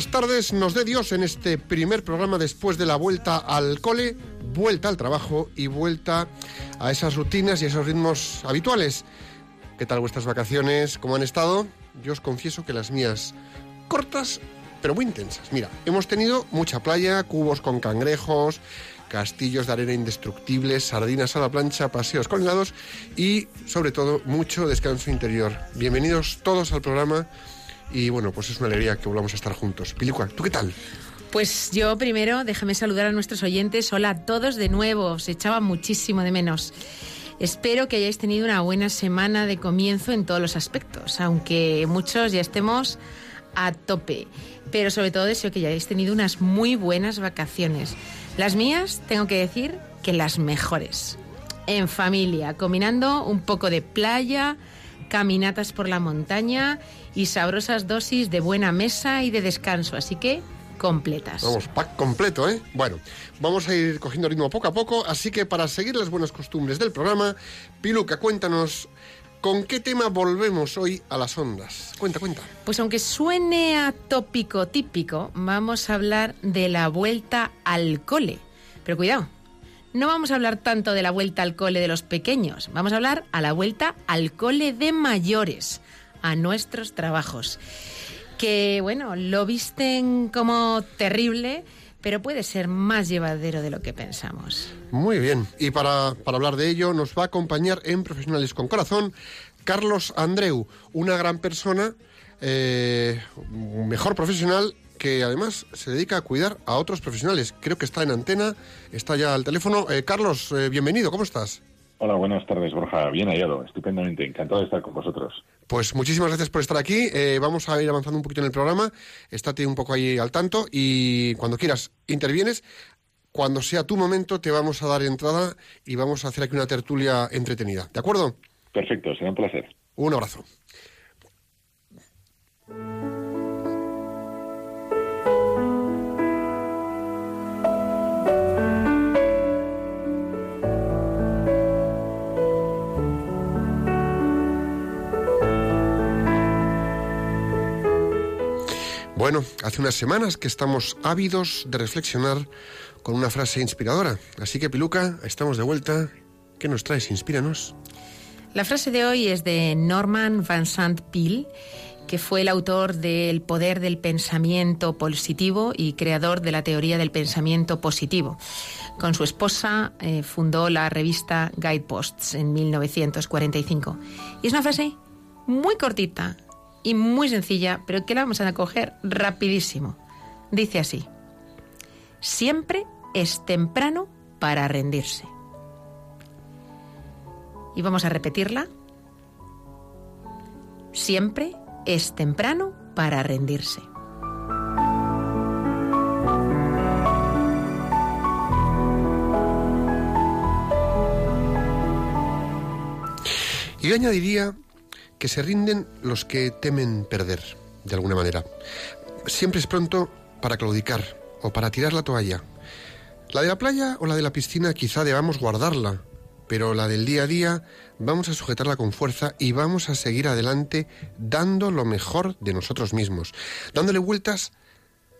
Buenas tardes, nos dé Dios en este primer programa después de la vuelta al cole, vuelta al trabajo y vuelta a esas rutinas y esos ritmos habituales. ¿Qué tal vuestras vacaciones? ¿Cómo han estado? Yo os confieso que las mías cortas, pero muy intensas. Mira, hemos tenido mucha playa, cubos con cangrejos, castillos de arena indestructibles, sardinas a la plancha, paseos colgados y, sobre todo, mucho descanso interior. Bienvenidos todos al programa y, bueno, pues es una alegría que volvamos a estar juntos. Pilicua, ¿tú qué tal? Pues yo primero, déjame saludar a nuestros oyentes. Hola a todos de nuevo, se echaba muchísimo de menos. Espero que hayáis tenido una buena semana de comienzo en todos los aspectos, aunque muchos ya estemos a tope. Pero sobre todo deseo que hayáis tenido unas muy buenas vacaciones. Las mías, tengo que decir que las mejores. En familia, combinando un poco de playa, caminatas por la montaña y sabrosas dosis de buena mesa y de descanso. Así que completas. Vamos, pack completo, ¿eh? Bueno, vamos a ir cogiendo ritmo poco a poco, así que para seguir las buenas costumbres del programa, Piluca, cuéntanos ¿Con qué tema volvemos hoy a las ondas? Cuenta, cuenta. Pues aunque suene a tópico típico, vamos a hablar de la vuelta al cole. Pero cuidado, no vamos a hablar tanto de la vuelta al cole de los pequeños, vamos a hablar a la vuelta al cole de mayores, a nuestros trabajos. Que bueno, lo visten como terrible, pero puede ser más llevadero de lo que pensamos. Muy bien, y para, para, hablar de ello nos va a acompañar en Profesionales con Corazón Carlos Andreu, una gran persona, eh, mejor profesional que además se dedica a cuidar a otros profesionales. Creo que está en antena, está ya al teléfono. Eh, Carlos, eh, bienvenido, ¿cómo estás? Hola, buenas tardes, Borja. Bien hallado, estupendamente. Encantado de estar con vosotros. Pues muchísimas gracias por estar aquí. Eh, vamos a ir avanzando un poquito en el programa. Estate un poco ahí al tanto y cuando quieras intervienes. Cuando sea tu momento te vamos a dar entrada y vamos a hacer aquí una tertulia entretenida. ¿De acuerdo? Perfecto, será un placer. Un abrazo. Bueno, hace unas semanas que estamos ávidos de reflexionar con una frase inspiradora. Así que, Piluca, estamos de vuelta. ¿Qué nos traes? Inspíranos. La frase de hoy es de Norman Van Sant Peale, que fue el autor de El poder del pensamiento positivo y creador de la teoría del pensamiento positivo. Con su esposa eh, fundó la revista Guideposts en 1945. Y es una frase muy cortita, y muy sencilla, pero que la vamos a coger rapidísimo. Dice así, siempre es temprano para rendirse. Y vamos a repetirla. Siempre es temprano para rendirse. Yo añadiría que se rinden los que temen perder, de alguna manera. Siempre es pronto para claudicar o para tirar la toalla. La de la playa o la de la piscina quizá debamos guardarla, pero la del día a día vamos a sujetarla con fuerza y vamos a seguir adelante dando lo mejor de nosotros mismos. Dándole vueltas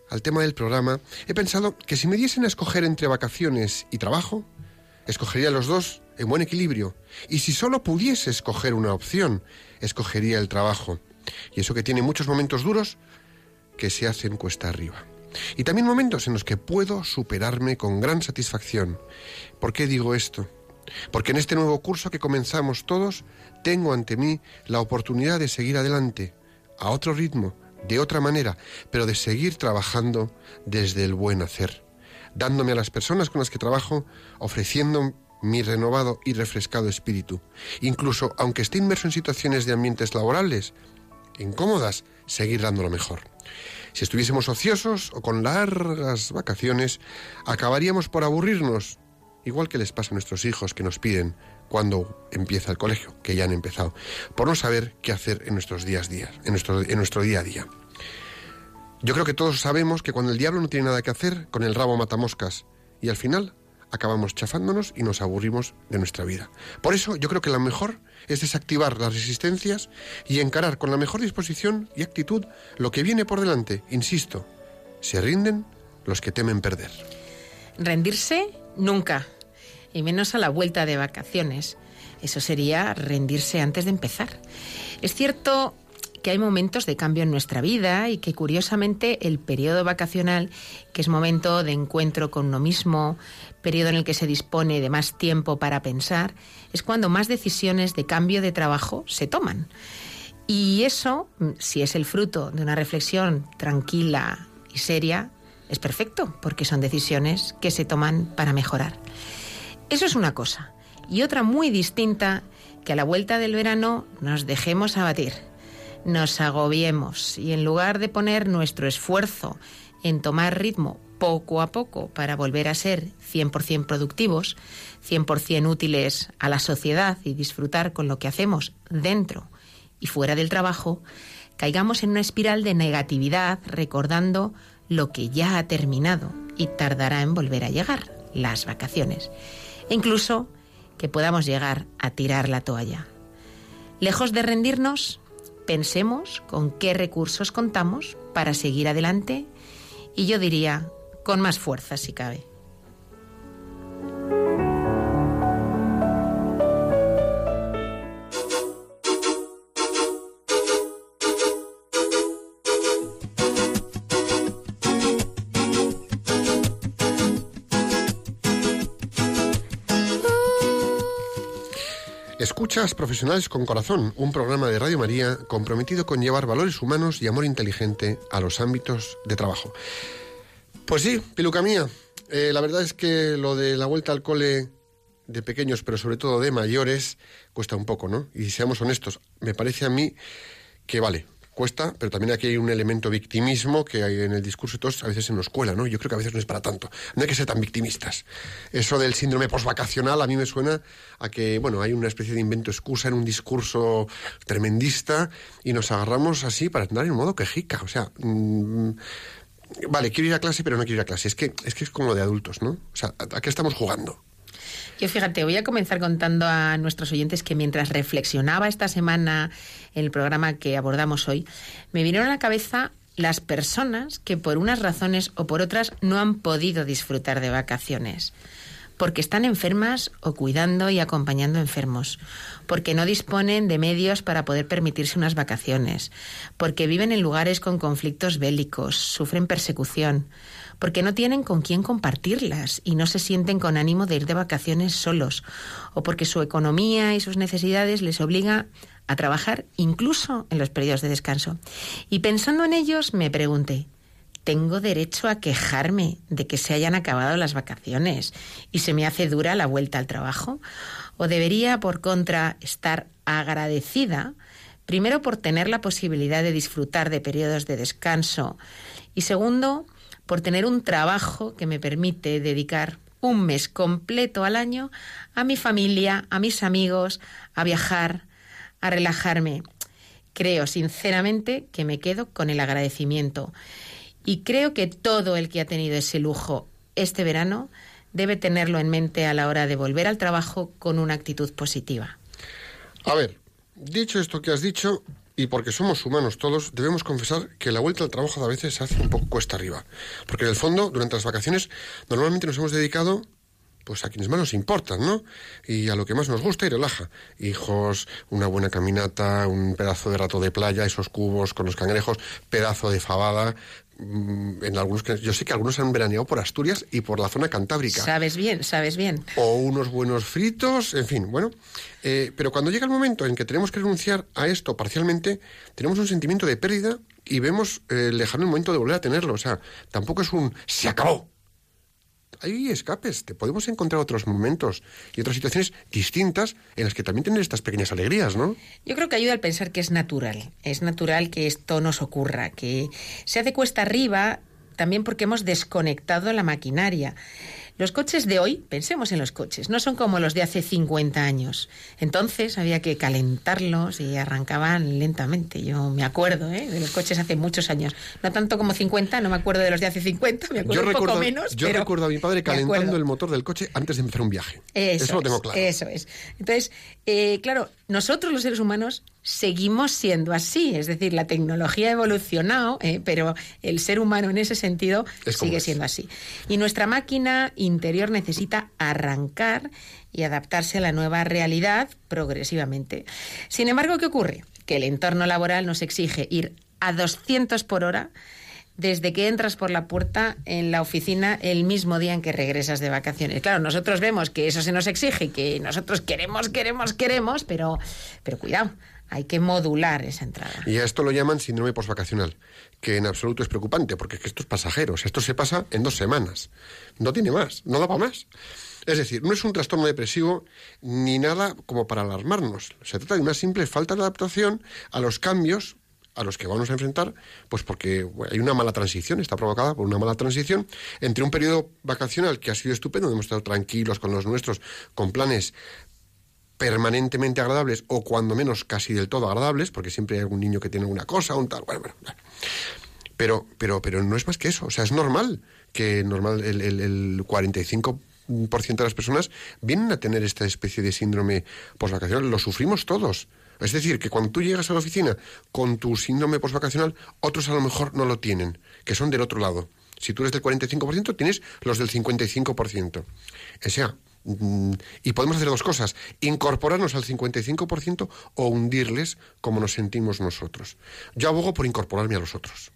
al tema del programa, he pensado que si me diesen a escoger entre vacaciones y trabajo, escogería los dos en buen equilibrio. Y si solo pudiese escoger una opción, escogería el trabajo. Y eso que tiene muchos momentos duros que se hacen cuesta arriba. Y también momentos en los que puedo superarme con gran satisfacción. ¿Por qué digo esto? Porque en este nuevo curso que comenzamos todos, tengo ante mí la oportunidad de seguir adelante, a otro ritmo, de otra manera, pero de seguir trabajando desde el buen hacer, dándome a las personas con las que trabajo, ofreciendo mi renovado y refrescado espíritu. Incluso aunque esté inmerso en situaciones de ambientes laborales incómodas, seguir dando lo mejor. Si estuviésemos ociosos o con largas vacaciones, acabaríamos por aburrirnos, igual que les pasa a nuestros hijos que nos piden cuando empieza el colegio, que ya han empezado, por no saber qué hacer en nuestros días días, en nuestro, en nuestro día a día. Yo creo que todos sabemos que cuando el diablo no tiene nada que hacer, con el rabo mata moscas, y al final acabamos chafándonos y nos aburrimos de nuestra vida. Por eso yo creo que lo mejor es desactivar las resistencias y encarar con la mejor disposición y actitud lo que viene por delante. Insisto, se rinden los que temen perder. Rendirse nunca, y menos a la vuelta de vacaciones. Eso sería rendirse antes de empezar. Es cierto que hay momentos de cambio en nuestra vida y que curiosamente el periodo vacacional, que es momento de encuentro con uno mismo, periodo en el que se dispone de más tiempo para pensar, es cuando más decisiones de cambio de trabajo se toman. Y eso, si es el fruto de una reflexión tranquila y seria, es perfecto, porque son decisiones que se toman para mejorar. Eso es una cosa. Y otra muy distinta, que a la vuelta del verano nos dejemos abatir, nos agobiemos y en lugar de poner nuestro esfuerzo en tomar ritmo poco a poco para volver a ser 100% productivos, 100% útiles a la sociedad y disfrutar con lo que hacemos dentro y fuera del trabajo, caigamos en una espiral de negatividad recordando lo que ya ha terminado y tardará en volver a llegar, las vacaciones. E incluso que podamos llegar a tirar la toalla. Lejos de rendirnos, pensemos con qué recursos contamos para seguir adelante y yo diría con más fuerza si cabe. Escuchas Profesionales con Corazón, un programa de Radio María comprometido con llevar valores humanos y amor inteligente a los ámbitos de trabajo. Pues sí, piluca mía. Eh, la verdad es que lo de la vuelta al cole de pequeños, pero sobre todo de mayores, cuesta un poco, ¿no? Y seamos honestos, me parece a mí que vale, pero también aquí hay un elemento victimismo que hay en el discurso todos a veces se nos cuela, ¿no? Yo creo que a veces no es para tanto. No hay que ser tan victimistas. Eso del síndrome postvacacional a mí me suena a que, bueno, hay una especie de invento excusa en un discurso tremendista y nos agarramos así para andar en modo quejica. O sea, mm, vale, quiero ir a clase, pero no quiero ir a clase. Es que es, que es como de adultos, ¿no? O sea, ¿a qué estamos jugando? Yo fíjate, voy a comenzar contando a nuestros oyentes que mientras reflexionaba esta semana en el programa que abordamos hoy, me vinieron a la cabeza las personas que por unas razones o por otras no han podido disfrutar de vacaciones porque están enfermas o cuidando y acompañando enfermos, porque no disponen de medios para poder permitirse unas vacaciones, porque viven en lugares con conflictos bélicos, sufren persecución, porque no tienen con quién compartirlas y no se sienten con ánimo de ir de vacaciones solos, o porque su economía y sus necesidades les obliga a trabajar incluso en los periodos de descanso. Y pensando en ellos me pregunté, ¿tengo derecho a quejarme de que se hayan acabado las vacaciones y se me hace dura la vuelta al trabajo? ¿O debería, por contra, estar agradecida, primero por tener la posibilidad de disfrutar de periodos de descanso y segundo, por tener un trabajo que me permite dedicar un mes completo al año a mi familia, a mis amigos, a viajar, a relajarme. Creo sinceramente que me quedo con el agradecimiento y creo que todo el que ha tenido ese lujo este verano debe tenerlo en mente a la hora de volver al trabajo con una actitud positiva. A ver, dicho esto que has dicho, y porque somos humanos todos, debemos confesar que la vuelta al trabajo a veces se hace un poco cuesta arriba. Porque en el fondo, durante las vacaciones, normalmente nos hemos dedicado pues a quienes más nos importan, ¿no? Y a lo que más nos gusta y relaja. Hijos, una buena caminata, un pedazo de rato de playa, esos cubos con los cangrejos, pedazo de fabada, en algunos yo sé que algunos han veraneado por Asturias y por la zona cantábrica. Sabes bien, sabes bien. O unos buenos fritos, en fin, bueno. Eh, pero cuando llega el momento en que tenemos que renunciar a esto parcialmente, tenemos un sentimiento de pérdida y vemos eh, lejano el momento de volver a tenerlo. O sea, tampoco es un se acabó hay escapes, te podemos encontrar otros momentos y otras situaciones distintas en las que también tener estas pequeñas alegrías, ¿no? Yo creo que ayuda al pensar que es natural, es natural que esto nos ocurra, que se hace cuesta arriba también porque hemos desconectado la maquinaria. Los coches de hoy, pensemos en los coches, no son como los de hace 50 años. Entonces había que calentarlos y arrancaban lentamente. Yo me acuerdo ¿eh? de los coches hace muchos años. No tanto como 50, no me acuerdo de los de hace 50, me acuerdo un poco menos. Yo recuerdo a mi padre calentando el motor del coche antes de empezar un viaje. Eso, lo tengo claro. Eso es. Entonces, eh, claro, nosotros los seres humanos seguimos siendo así. Es decir, la tecnología ha evolucionado, eh, pero el ser humano en ese sentido sigue siendo así. Y nuestra máquina interior necesita arrancar y adaptarse a la nueva realidad progresivamente. Sin embargo, ¿qué ocurre? Que el entorno laboral nos exige ir a 200 por hora desde que entras por la puerta en la oficina el mismo día en que regresas de vacaciones. Claro, nosotros vemos que eso se nos exige, que nosotros queremos, queremos, queremos, pero, pero cuidado, hay que modular esa entrada. Y a esto lo llaman síndrome postvacacional, que en absoluto es preocupante, porque es que esto es pasajero, esto se pasa en dos semanas. No tiene más, no da para más. Es decir, no es un trastorno depresivo ni nada como para alarmarnos. Se trata de una simple falta de adaptación a los cambios a los que vamos a enfrentar, pues porque hay una mala transición, está provocada por una mala transición entre un periodo vacacional que ha sido estupendo, hemos estado tranquilos con los nuestros, con planes permanentemente agradables o cuando menos casi del todo agradables, porque siempre hay algún niño que tiene una cosa, un tal, bueno, bueno, Pero, pero, pero no es más que eso, o sea, es normal que normal el, el, el 45% de las personas vienen a tener esta especie de síndrome postvacacional, lo sufrimos todos. Es decir, que cuando tú llegas a la oficina con tu síndrome postvacacional, otros a lo mejor no lo tienen, que son del otro lado. Si tú eres del 45%, tienes los del 55%. O sea, mm, y podemos hacer dos cosas, incorporarnos al 55% o hundirles como nos sentimos nosotros. Yo abogo por incorporarme a los otros.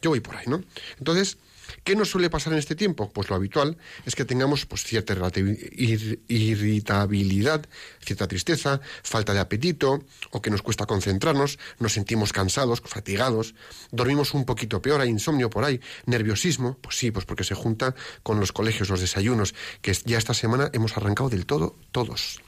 Yo voy por ahí, ¿no? Entonces, ¿Qué nos suele pasar en este tiempo? Pues lo habitual es que tengamos pues, cierta irritabilidad, cierta tristeza, falta de apetito, o que nos cuesta concentrarnos, nos sentimos cansados, fatigados, dormimos un poquito peor, hay insomnio por ahí, nerviosismo, pues sí, pues porque se junta con los colegios, los desayunos, que ya esta semana hemos arrancado del todo todos.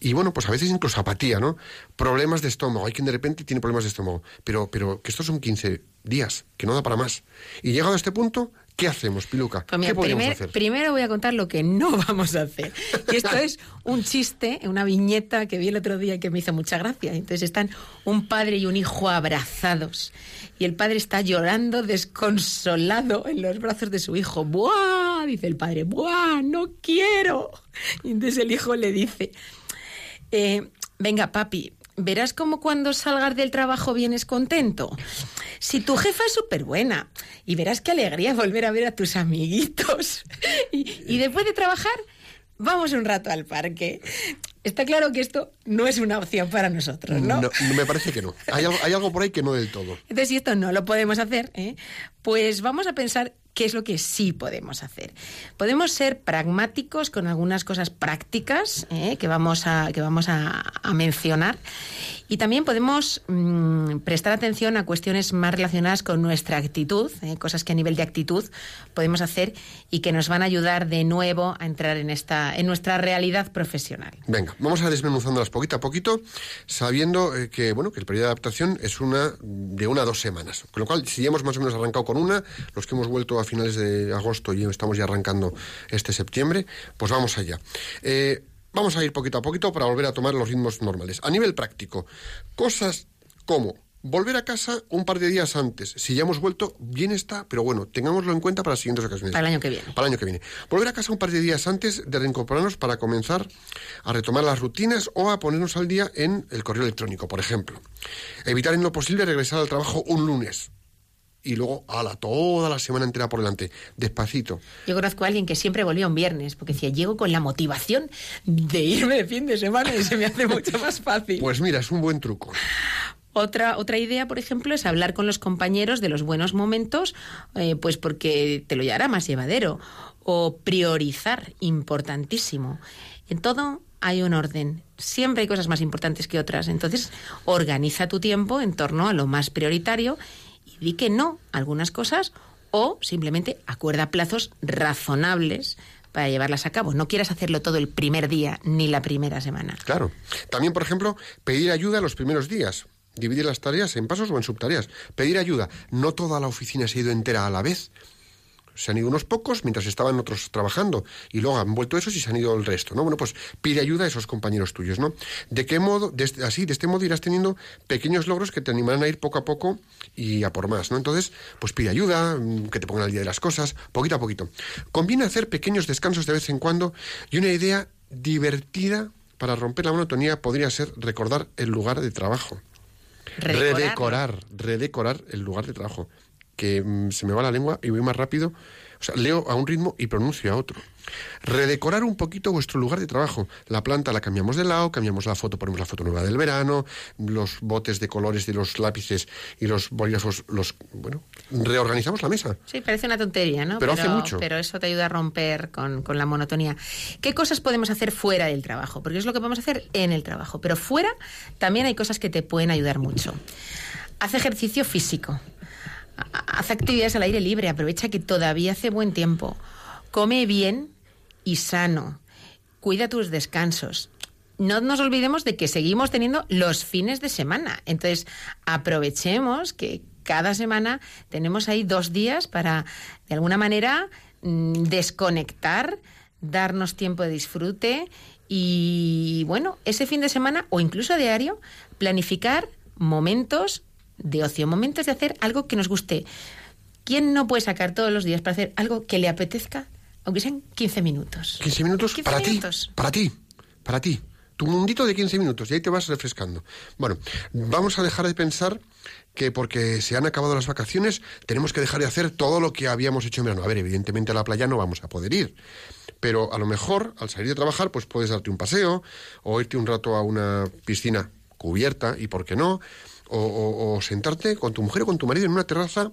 Y bueno, pues a veces incluso apatía, ¿no? Problemas de estómago. Hay quien de repente tiene problemas de estómago. Pero, pero que estos son 15 días, que no da para más. Y llegado a este punto, ¿qué hacemos, Piluca? Pues ¿Qué podemos hacer? Primero voy a contar lo que no vamos a hacer. Y esto es un chiste, una viñeta que vi el otro día que me hizo mucha gracia. Entonces están un padre y un hijo abrazados. Y el padre está llorando desconsolado en los brazos de su hijo. ¡Buah! Dice el padre, ¡buah! No quiero. Y entonces el hijo le dice, eh, venga, papi, verás como cuando salgas del trabajo vienes contento. Si tu jefa es súper buena y verás qué alegría volver a ver a tus amiguitos. y, después de trabajar, vamos un rato al parque. Está claro que esto no es una opción para nosotros, ¿no? no me parece que no. Hay algo, hay algo, por ahí que no del todo. Entonces, si esto no lo podemos hacer, ¿eh? pues vamos a pensar qué es lo que sí podemos hacer. Podemos ser pragmáticos con algunas cosas prácticas ¿eh? que vamos, a, que vamos a, a mencionar y también podemos mmm, prestar atención a cuestiones más relacionadas con nuestra actitud, ¿eh? cosas que a nivel de actitud podemos hacer y que nos van a ayudar de nuevo a entrar en, esta, en nuestra realidad profesional. Venga, vamos a desmenuzándolas poquito a poquito, sabiendo eh, que, bueno, que el periodo de adaptación es una de una a dos semanas. Con lo cual, si ya hemos más o menos arrancado con una, los que hemos vuelto a finales de agosto y estamos ya arrancando este septiembre, pues vamos allá. Eh, Vamos a ir poquito a poquito para volver a tomar los ritmos normales. A nivel práctico, cosas como volver a casa un par de días antes. Si ya hemos vuelto, bien está, pero bueno, tengámoslo en cuenta para las siguientes ocasiones. Para el año que viene. Para el año que viene. Volver a casa un par de días antes de reincorporarnos para comenzar a retomar las rutinas o a ponernos al día en el correo electrónico, por ejemplo. Evitar en lo posible regresar al trabajo un lunes y luego, ala, toda la semana entera por delante, despacito. Yo conozco a alguien que siempre volvía un viernes, porque decía, llego con la motivación de irme de fin de semana y se me hace mucho más fácil. Pues mira, es un buen truco. Otra, otra idea, por ejemplo, es hablar con los compañeros de los buenos momentos, eh, pues porque te lo llevará más llevadero. O priorizar, importantísimo. En todo hay un orden. Siempre hay cosas más importantes que otras. Entonces, organiza tu tiempo en torno a lo más prioritario y di que no algunas cosas o simplemente acuerda plazos razonables para llevarlas a cabo. No quieras hacerlo todo el primer día ni la primera semana. Claro. También, por ejemplo, pedir ayuda los primeros días. Dividir las tareas en pasos o en subtareas. Pedir ayuda. No toda la oficina se ha ido entera a la vez. Se han ido unos pocos mientras estaban otros trabajando y luego han vuelto esos y se han ido el resto, ¿no? Bueno, pues pide ayuda a esos compañeros tuyos, ¿no? ¿De qué modo? De este- así, de este modo irás teniendo pequeños logros que te animarán a ir poco a poco y a por más, ¿no? Entonces, pues pide ayuda, mm, que te pongan al día de las cosas, poquito a poquito. Conviene hacer pequeños descansos de vez en cuando y una idea divertida para romper la monotonía podría ser recordar el lugar de trabajo. Redecorarlo. Redecorar, redecorar el lugar de trabajo. Que mm, se me va la lengua y voy más rápido. O sea, leo a un ritmo y pronuncio a otro. Redecorar un poquito vuestro lugar de trabajo. La planta la cambiamos de lado, cambiamos la foto, ponemos la foto nueva del verano, los botes de colores de los lápices y los bolígrafos, los, bueno, reorganizamos la mesa. Sí, parece una tontería, ¿no? Pero hace mucho. Pero eso te ayuda a romper con, con la monotonía. ¿Qué cosas podemos hacer fuera del trabajo? Porque es lo que podemos hacer en el trabajo. Pero fuera también hay cosas que te pueden ayudar mucho. Haz ejercicio físico. Ha- Haz actividades al aire libre. Aprovecha que todavía hace buen tiempo. Come bien y sano. Cuida tus descansos. No nos olvidemos de que seguimos teniendo los fines de semana. Entonces, aprovechemos que cada semana tenemos ahí dos días para, de alguna manera, mm, desconectar, darnos tiempo de disfrute y, bueno, ese fin de semana o incluso diario, planificar momentos de ocio, momentos de hacer algo que nos guste. ¿Quién no puede sacar todos los días para hacer algo que le apetezca, aunque sean 15 minutos? 15 minutos 15 para ti, para ti, para ti. Tu mundito de 15 minutos y ahí te vas refrescando. Bueno, vamos a dejar de pensar que porque se han acabado las vacaciones tenemos que dejar de hacer todo lo que habíamos hecho en verano. A ver, evidentemente a la playa no vamos a poder ir, pero a lo mejor al salir de trabajar pues puedes darte un paseo o irte un rato a una piscina cubierta y por qué no, o, o- o sentarte con tu mujer o con tu marido en una terraza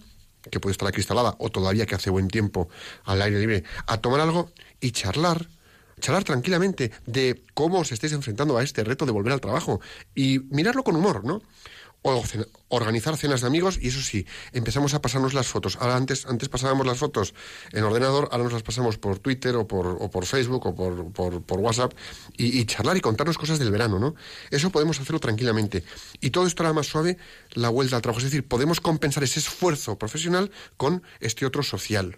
que puede estar acristalada o todavía que hace buen tiempo al aire libre, a tomar algo y charlar, charlar tranquilamente de cómo os estáis enfrentando a este reto de volver al trabajo y mirarlo con humor, ¿no? Organizar cenas de amigos y eso sí, empezamos a pasarnos las fotos. Ahora antes, antes pasábamos las fotos en ordenador, ahora nos las pasamos por Twitter o por, o por Facebook o por, por, por WhatsApp y, y charlar y contarnos cosas del verano, ¿no? Eso podemos hacerlo tranquilamente. Y todo esto hará más suave la vuelta al trabajo. Es decir, podemos compensar ese esfuerzo profesional con este otro social.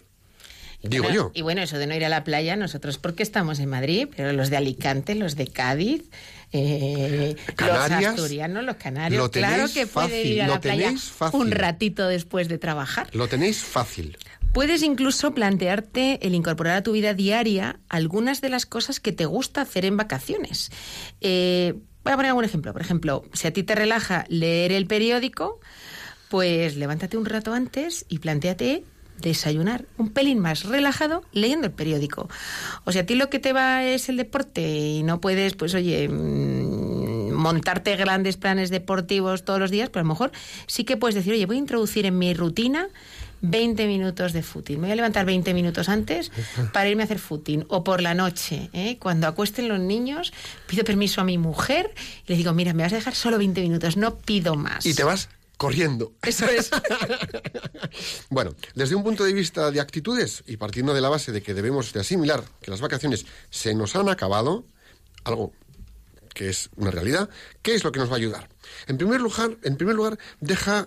Digo Bueno, yo. Y bueno, eso de no ir a la playa, nosotros porque estamos en Madrid, pero los de Alicante, los de Cádiz, eh, los Canarias, asturianos, los canarios, lo tenéis claro que fácil, ir a lo la playa fácil. un ratito después de trabajar. Lo tenéis fácil. Puedes incluso plantearte el incorporar a tu vida diaria algunas de las cosas que te gusta hacer en vacaciones. Eh, voy a poner algún ejemplo. Por ejemplo, si a ti te relaja leer el periódico, pues levántate un rato antes y planteate desayunar un pelín más relajado leyendo el periódico. O si a ti lo que te va es el deporte y no puedes, pues oye, mm, montarte grandes planes deportivos todos los días, pero a lo mejor sí que puedes decir, oye, voy a introducir en mi rutina 20 minutos de footing. Me voy a levantar 20 minutos antes para irme a hacer footing. O por la noche, ¿eh? cuando acuesten los niños, pido permiso a mi mujer y le digo, mira, me vas a dejar solo 20 minutos, no pido más. Y te vas corriendo. Eso es. Bueno, desde un punto de vista de actitudes y partiendo de la base de que debemos de asimilar que las vacaciones se nos han acabado, algo que es una realidad, ¿qué es lo que nos va a ayudar? En primer lugar, en primer lugar deja,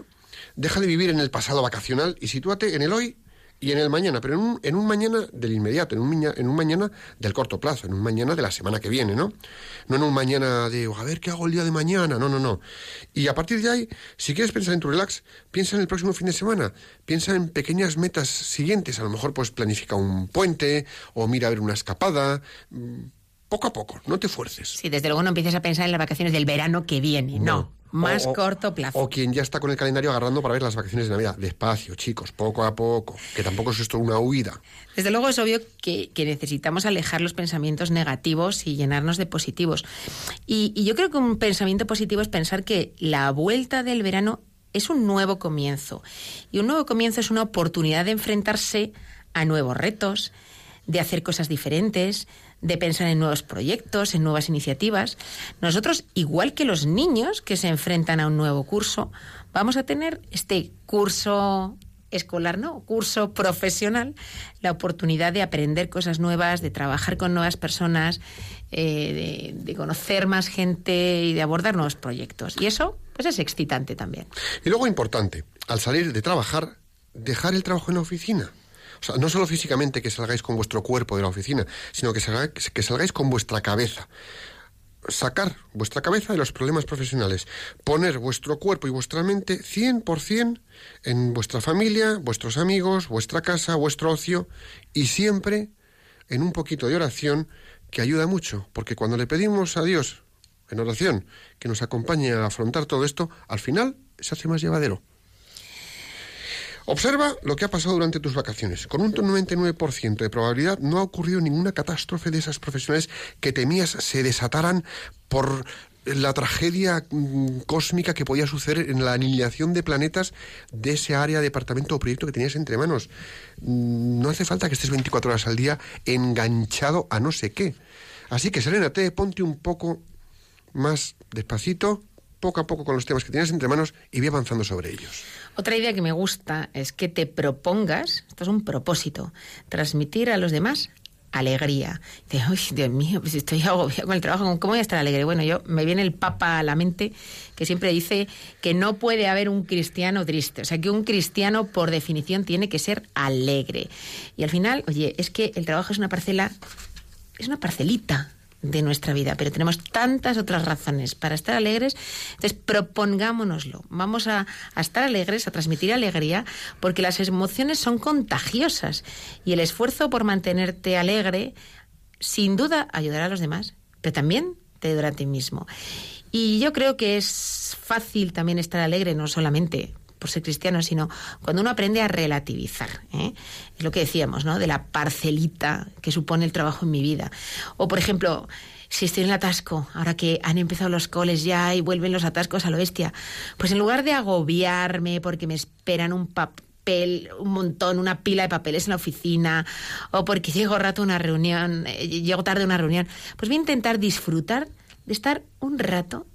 deja de vivir en el pasado vacacional y sitúate en el hoy y en el mañana, pero en un, en un mañana del inmediato, en un, miña- en un mañana del corto plazo, en un mañana de la semana que viene, ¿no? No en un mañana de, a ver qué hago el día de mañana, no, no, no. Y a partir de ahí, si quieres pensar en tu relax, piensa en el próximo fin de semana, piensa en pequeñas metas siguientes, a lo mejor pues planifica un puente o mira a ver una escapada, mm, poco a poco, no te fuerces. Sí, desde luego no empieces a pensar en las vacaciones del verano que viene, no. Más O- corto plazo. O quien ya está con el calendario agarrando para ver las vacaciones de Navidad. Despacio, chicos, poco a poco. Que tampoco es esto una huida. Desde luego es obvio que, que necesitamos alejar los pensamientos negativos y llenarnos de positivos. Y, y yo creo que un pensamiento positivo es pensar que la vuelta del verano es un nuevo comienzo. Y un nuevo comienzo es una oportunidad de enfrentarse a nuevos retos, de hacer cosas diferentes, de pensar en nuevos proyectos, en nuevas iniciativas. Nosotros, igual que los niños que se enfrentan a un nuevo curso, vamos a tener este curso escolar, no, curso profesional, la oportunidad de aprender cosas nuevas, de trabajar con nuevas personas, eh, de, de conocer más gente y de abordar nuevos proyectos. Y eso, pues es excitante también. Y luego, importante, al salir de trabajar, dejar el trabajo en la oficina. O sea, no solo físicamente que salgáis con vuestro cuerpo de la oficina, sino que salgáis, que salgáis con vuestra cabeza. Sacar vuestra cabeza de los problemas profesionales. Poner vuestro cuerpo y vuestra mente 100% en vuestra familia, vuestros amigos, vuestra casa, vuestro ocio y siempre en un poquito de oración que ayuda mucho. Porque cuando le pedimos a Dios en oración que nos acompañe a afrontar todo esto, al final se hace más llevadero. Observa lo que ha pasado durante tus vacaciones. Con un 99% de probabilidad no ha ocurrido ninguna catástrofe de esas profesionales que temías se desataran por la tragedia mm, cósmica que podía suceder en la aniquilación de planetas de ese área, departamento o proyecto que tenías entre manos. Mm, No hace falta que estés 24 horas al día enganchado a no sé qué. Así que serénate, ponte un poco más despacito, poco a poco con los temas que tienes entre manos y ve avanzando sobre ellos. Otra idea que me gusta es que te propongas, esto es un propósito, transmitir a los demás alegría. Dice, uy, Dios mío, pues estoy agobiado con el trabajo, ¿cómo voy a estar alegre? Bueno, yo me viene el Papa a la mente que siempre dice que no puede haber un cristiano triste, o sea, que un cristiano por definición tiene que ser alegre. Y al final, oye, es que el trabajo es una parcela, es una parcelita de nuestra vida, pero tenemos tantas otras razones para estar alegres, entonces propongámonoslo, vamos a, a, estar alegres, a transmitir alegría, porque las emociones son contagiosas y el esfuerzo por mantenerte alegre, sin duda, ayudará a los demás, pero también te ayudará a ti mismo. Y yo creo que es fácil también estar alegre, no solamente por ser cristiano, sino cuando uno aprende a relativizar. ¿eh? Es lo que decíamos, ¿no? De la parcelita que supone el trabajo en mi vida. O, por ejemplo, si estoy en el atasco, ahora que han empezado los coles ya y vuelven los atascos a lo bestia, pues en lugar de agobiarme porque me esperan un papel un montón, una pila de papeles en la oficina, o porque llego rato a una reunión, eh, llego tarde a una reunión, pues voy a intentar disfrutar de estar un rato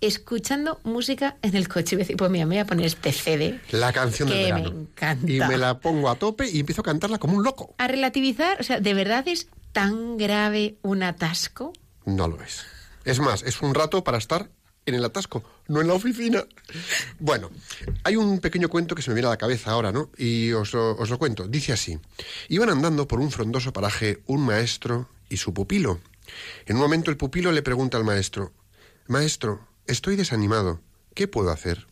escuchando música en el coche. Y voy a decir, pues mira, me voy a poner este CD. La canción que del me verano. encanta. Y me la pongo a tope y empiezo a cantarla como un loco. A relativizar, o sea, ¿de verdad es tan grave un atasco? No lo es. Es más, es un rato para estar en el atasco, no en la oficina. Bueno, hay un pequeño cuento que se me viene a la cabeza ahora, ¿no? Y os lo, os lo cuento. Dice así. Iban andando por un frondoso paraje un maestro y su pupilo. En un momento el pupilo le pregunta al maestro, Maestro, estoy desanimado. ¿Qué puedo hacer?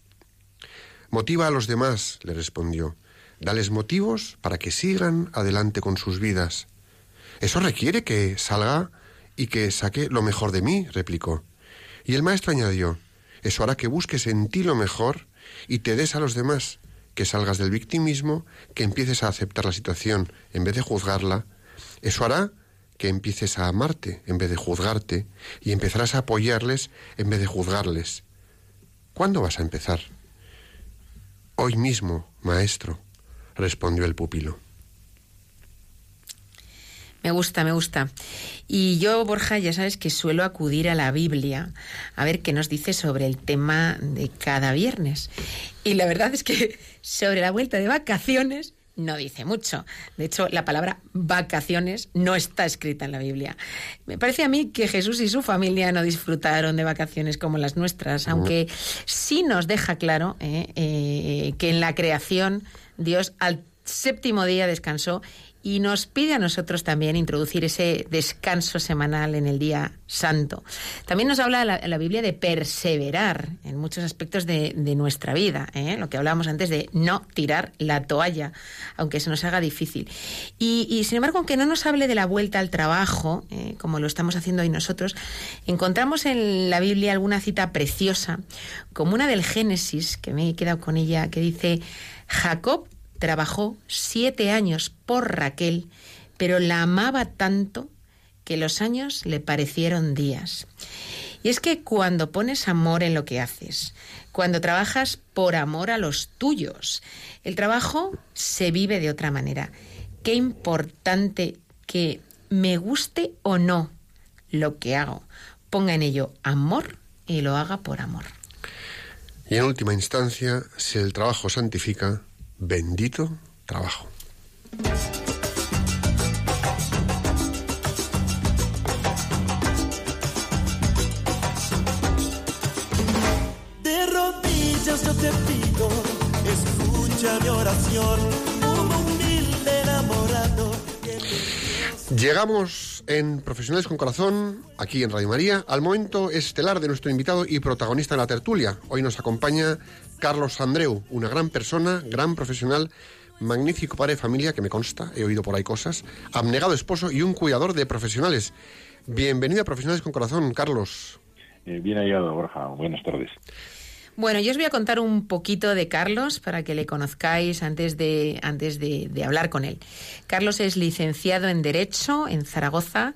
Motiva a los demás, le respondió. Dales motivos para que sigan adelante con sus vidas. Eso requiere que salga y que saque lo mejor de mí, replicó. Y el maestro añadió, eso hará que busques en ti lo mejor y te des a los demás, que salgas del victimismo, que empieces a aceptar la situación en vez de juzgarla. Eso hará que empieces a amarte en vez de juzgarte y empezarás a apoyarles en vez de juzgarles. ¿Cuándo vas a empezar? Hoy mismo, maestro, respondió el pupilo. Me gusta, me gusta. Y yo, Borja, ya sabes que suelo acudir a la Biblia a ver qué nos dice sobre el tema de cada viernes. Y la verdad es que sobre la vuelta de vacaciones no dice mucho. De hecho, la palabra vacaciones no está escrita en la Biblia. Me parece a mí que Jesús y su familia no disfrutaron de vacaciones como las nuestras, aunque sí nos deja claro eh, eh, que en la creación Dios al séptimo día descansó y nos pide a nosotros también introducir ese descanso semanal en el día santo. También nos habla la, Biblia de perseverar en muchos aspectos de, nuestra vida, ¿eh? lo que hablábamos antes de no tirar la toalla, aunque se nos haga difícil. Y, sin embargo, aunque no nos hable de la vuelta al trabajo, ¿eh? como lo estamos haciendo hoy nosotros, encontramos en la Biblia alguna cita preciosa, como una del Génesis, que me he quedado con ella, que dice, Jacob trabajó siete años por Raquel, pero la amaba tanto que los años le parecieron días. Y es que cuando pones amor en lo que haces, cuando trabajas por amor a los tuyos, el trabajo se vive de otra manera. Qué importante que me guste o no lo que hago, ponga en ello amor y lo haga por amor. Y en última instancia, si el trabajo santifica, bendito trabajo. De rodillas yo te pido, escucha mi oración, Llegamos en Profesionales con Corazón, aquí en Radio María, al momento estelar de nuestro invitado y protagonista en la tertulia. Hoy nos acompaña Carlos Andreu, una gran persona, gran profesional, magnífico padre de familia, que me consta, he oído por ahí cosas, abnegado esposo y un cuidador de profesionales. Bienvenido a Profesionales con Corazón, Carlos. Eh, bien hallado, Borja. Buenas tardes. Bueno, yo os voy a contar un poquito de Carlos para que le conozcáis antes de, antes de, hablar con él. Carlos es licenciado en Derecho en Zaragoza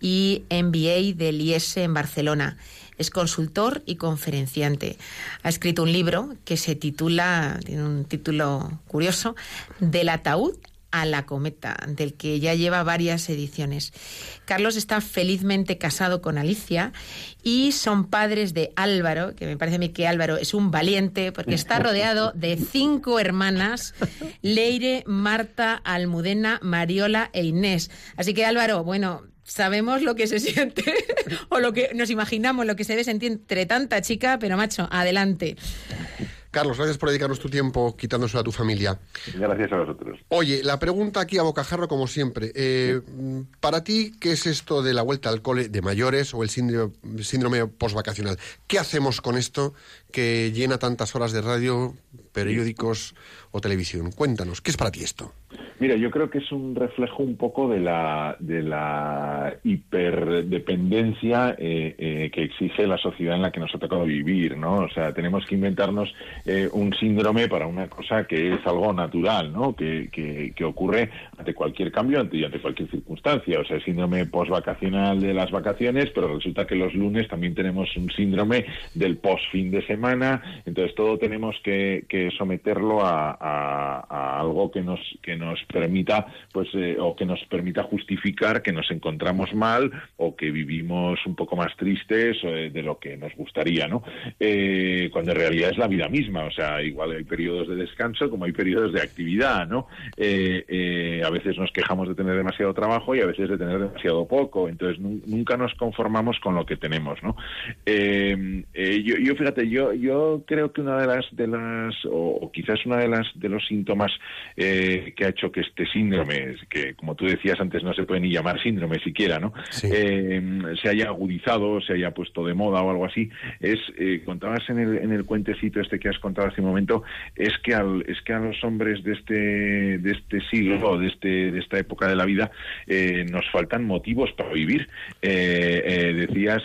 y MBA del IES en Barcelona. Es consultor y conferenciante. Ha escrito un libro que se titula, tiene un título curioso, Del ataúd a la cometa, del que ya lleva varias ediciones. Carlos está felizmente casado con Alicia y son padres de Álvaro, que me parece a mí que Álvaro es un valiente porque está rodeado de cinco hermanas, Leire, Marta, Almudena, Mariola e Inés. Así que Álvaro, bueno, sabemos lo que se siente o lo que nos imaginamos, lo que se debe sentir entre tanta chica, pero macho, adelante. Carlos, gracias por dedicarnos tu tiempo quitándose a tu familia. Gracias a vosotros. Oye, la pregunta aquí a bocajarro, como siempre. Eh, para ti, ¿qué es esto de la vuelta al cole de mayores o el síndrome, síndrome postvacacional? ¿Qué hacemos con esto que llena tantas horas de radio, periódicos o televisión? Cuéntanos, ¿qué es para ti esto? Mira, yo creo que es un reflejo un poco de la, de la hiperdependencia eh, eh, que exige la sociedad en la que nos ha tocado vivir, ¿no? O sea, tenemos que inventarnos eh, un síndrome para una cosa que es algo natural, ¿no? Que, que, ocurre ante cualquier cambio ante, y ante cualquier circunstancia. O sea, el síndrome postvacacional de las vacaciones, pero resulta que los lunes también tenemos un síndrome del post fin de semana. Entonces, todo tenemos que, que someterlo a, a, algo que nos, que nos permita pues eh, o que nos permita justificar que nos encontramos mal o que vivimos un poco más tristes eh, de lo que nos gustaría no eh, cuando en realidad es la vida misma o sea igual hay periodos de descanso como hay periodos de actividad no a veces nos quejamos de tener demasiado trabajo y a veces de tener demasiado poco entonces nunca nos conformamos con lo que tenemos no yo, yo, fíjate yo yo creo que una de las de las o, o quizás una de las de los síntomas que ha hecho que este síndrome, que como tú decías antes no se puede ni llamar síndrome siquiera, ¿no? Eh, se haya agudizado, se haya puesto de moda o algo así, es, eh, contabas en el, en el cuentecito este que has contado hace un momento, es que, al, es que a los hombres de este, de este siglo, de, este, de esta época de la vida, eh, nos faltan motivos para vivir. decías,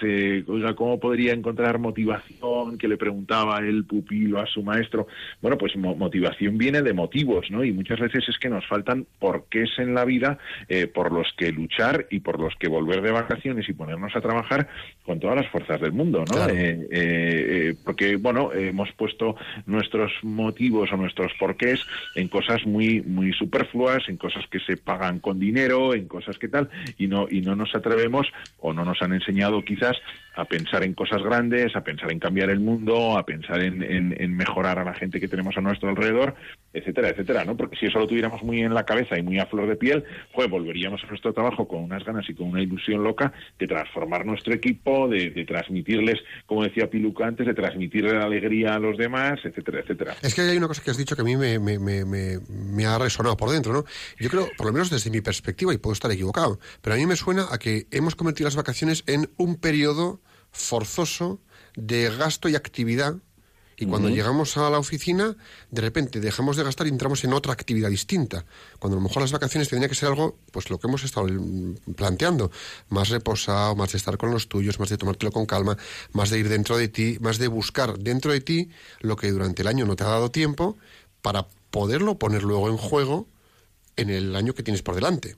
oiga, ¿cómo podría encontrar motivación? Que le preguntaba el pupilo a su maestro. Bueno, pues motivación viene de motivos, ¿no? Y muchas veces es que nos faltan porqués en la vida eh, por los que luchar y por los que volver de vacaciones y ponernos a trabajar con todas las fuerzas del mundo, ¿no? Eh, eh, porque, bueno, hemos puesto nuestros motivos o nuestros porqués en cosas muy, muy superfluas, en cosas que se pagan con dinero, en cosas que tal, y no, y no nos atrevemos o no nos han enseñado quizás a pensar en cosas grandes, a pensar en cambiar el mundo, a pensar en, en, mejorar a la gente que tenemos a nuestro alrededor, etcétera, etcétera, ¿no? Porque si eso lo tuviéramos muy en la cabeza y muy a flor de piel, pues volveríamos a nuestro trabajo con unas ganas y con una ilusión loca de transformar nuestro equipo, de, transmitirles, como decía Piluca antes, de transmitirle la alegría a los demás, etcétera, etcétera. Es que hay una cosa que has dicho que a mí me, me, me, me ha resonado por dentro, ¿no? Yo creo, por lo menos desde mi perspectiva, y puedo estar equivocado, pero a mí me suena a que hemos convertido las vacaciones en un periodo forzoso de gasto y actividad y cuando llegamos a la oficina, de repente dejamos de gastar y entramos en otra actividad distinta. Cuando a lo mejor las vacaciones tendría que ser algo, pues lo que hemos estado planteando, más reposado, más de estar con los tuyos, más de tomártelo con calma, más de ir dentro de ti, más de buscar dentro de ti lo que durante el año no te ha dado tiempo para poderlo poner luego en juego en el año que tienes por delante.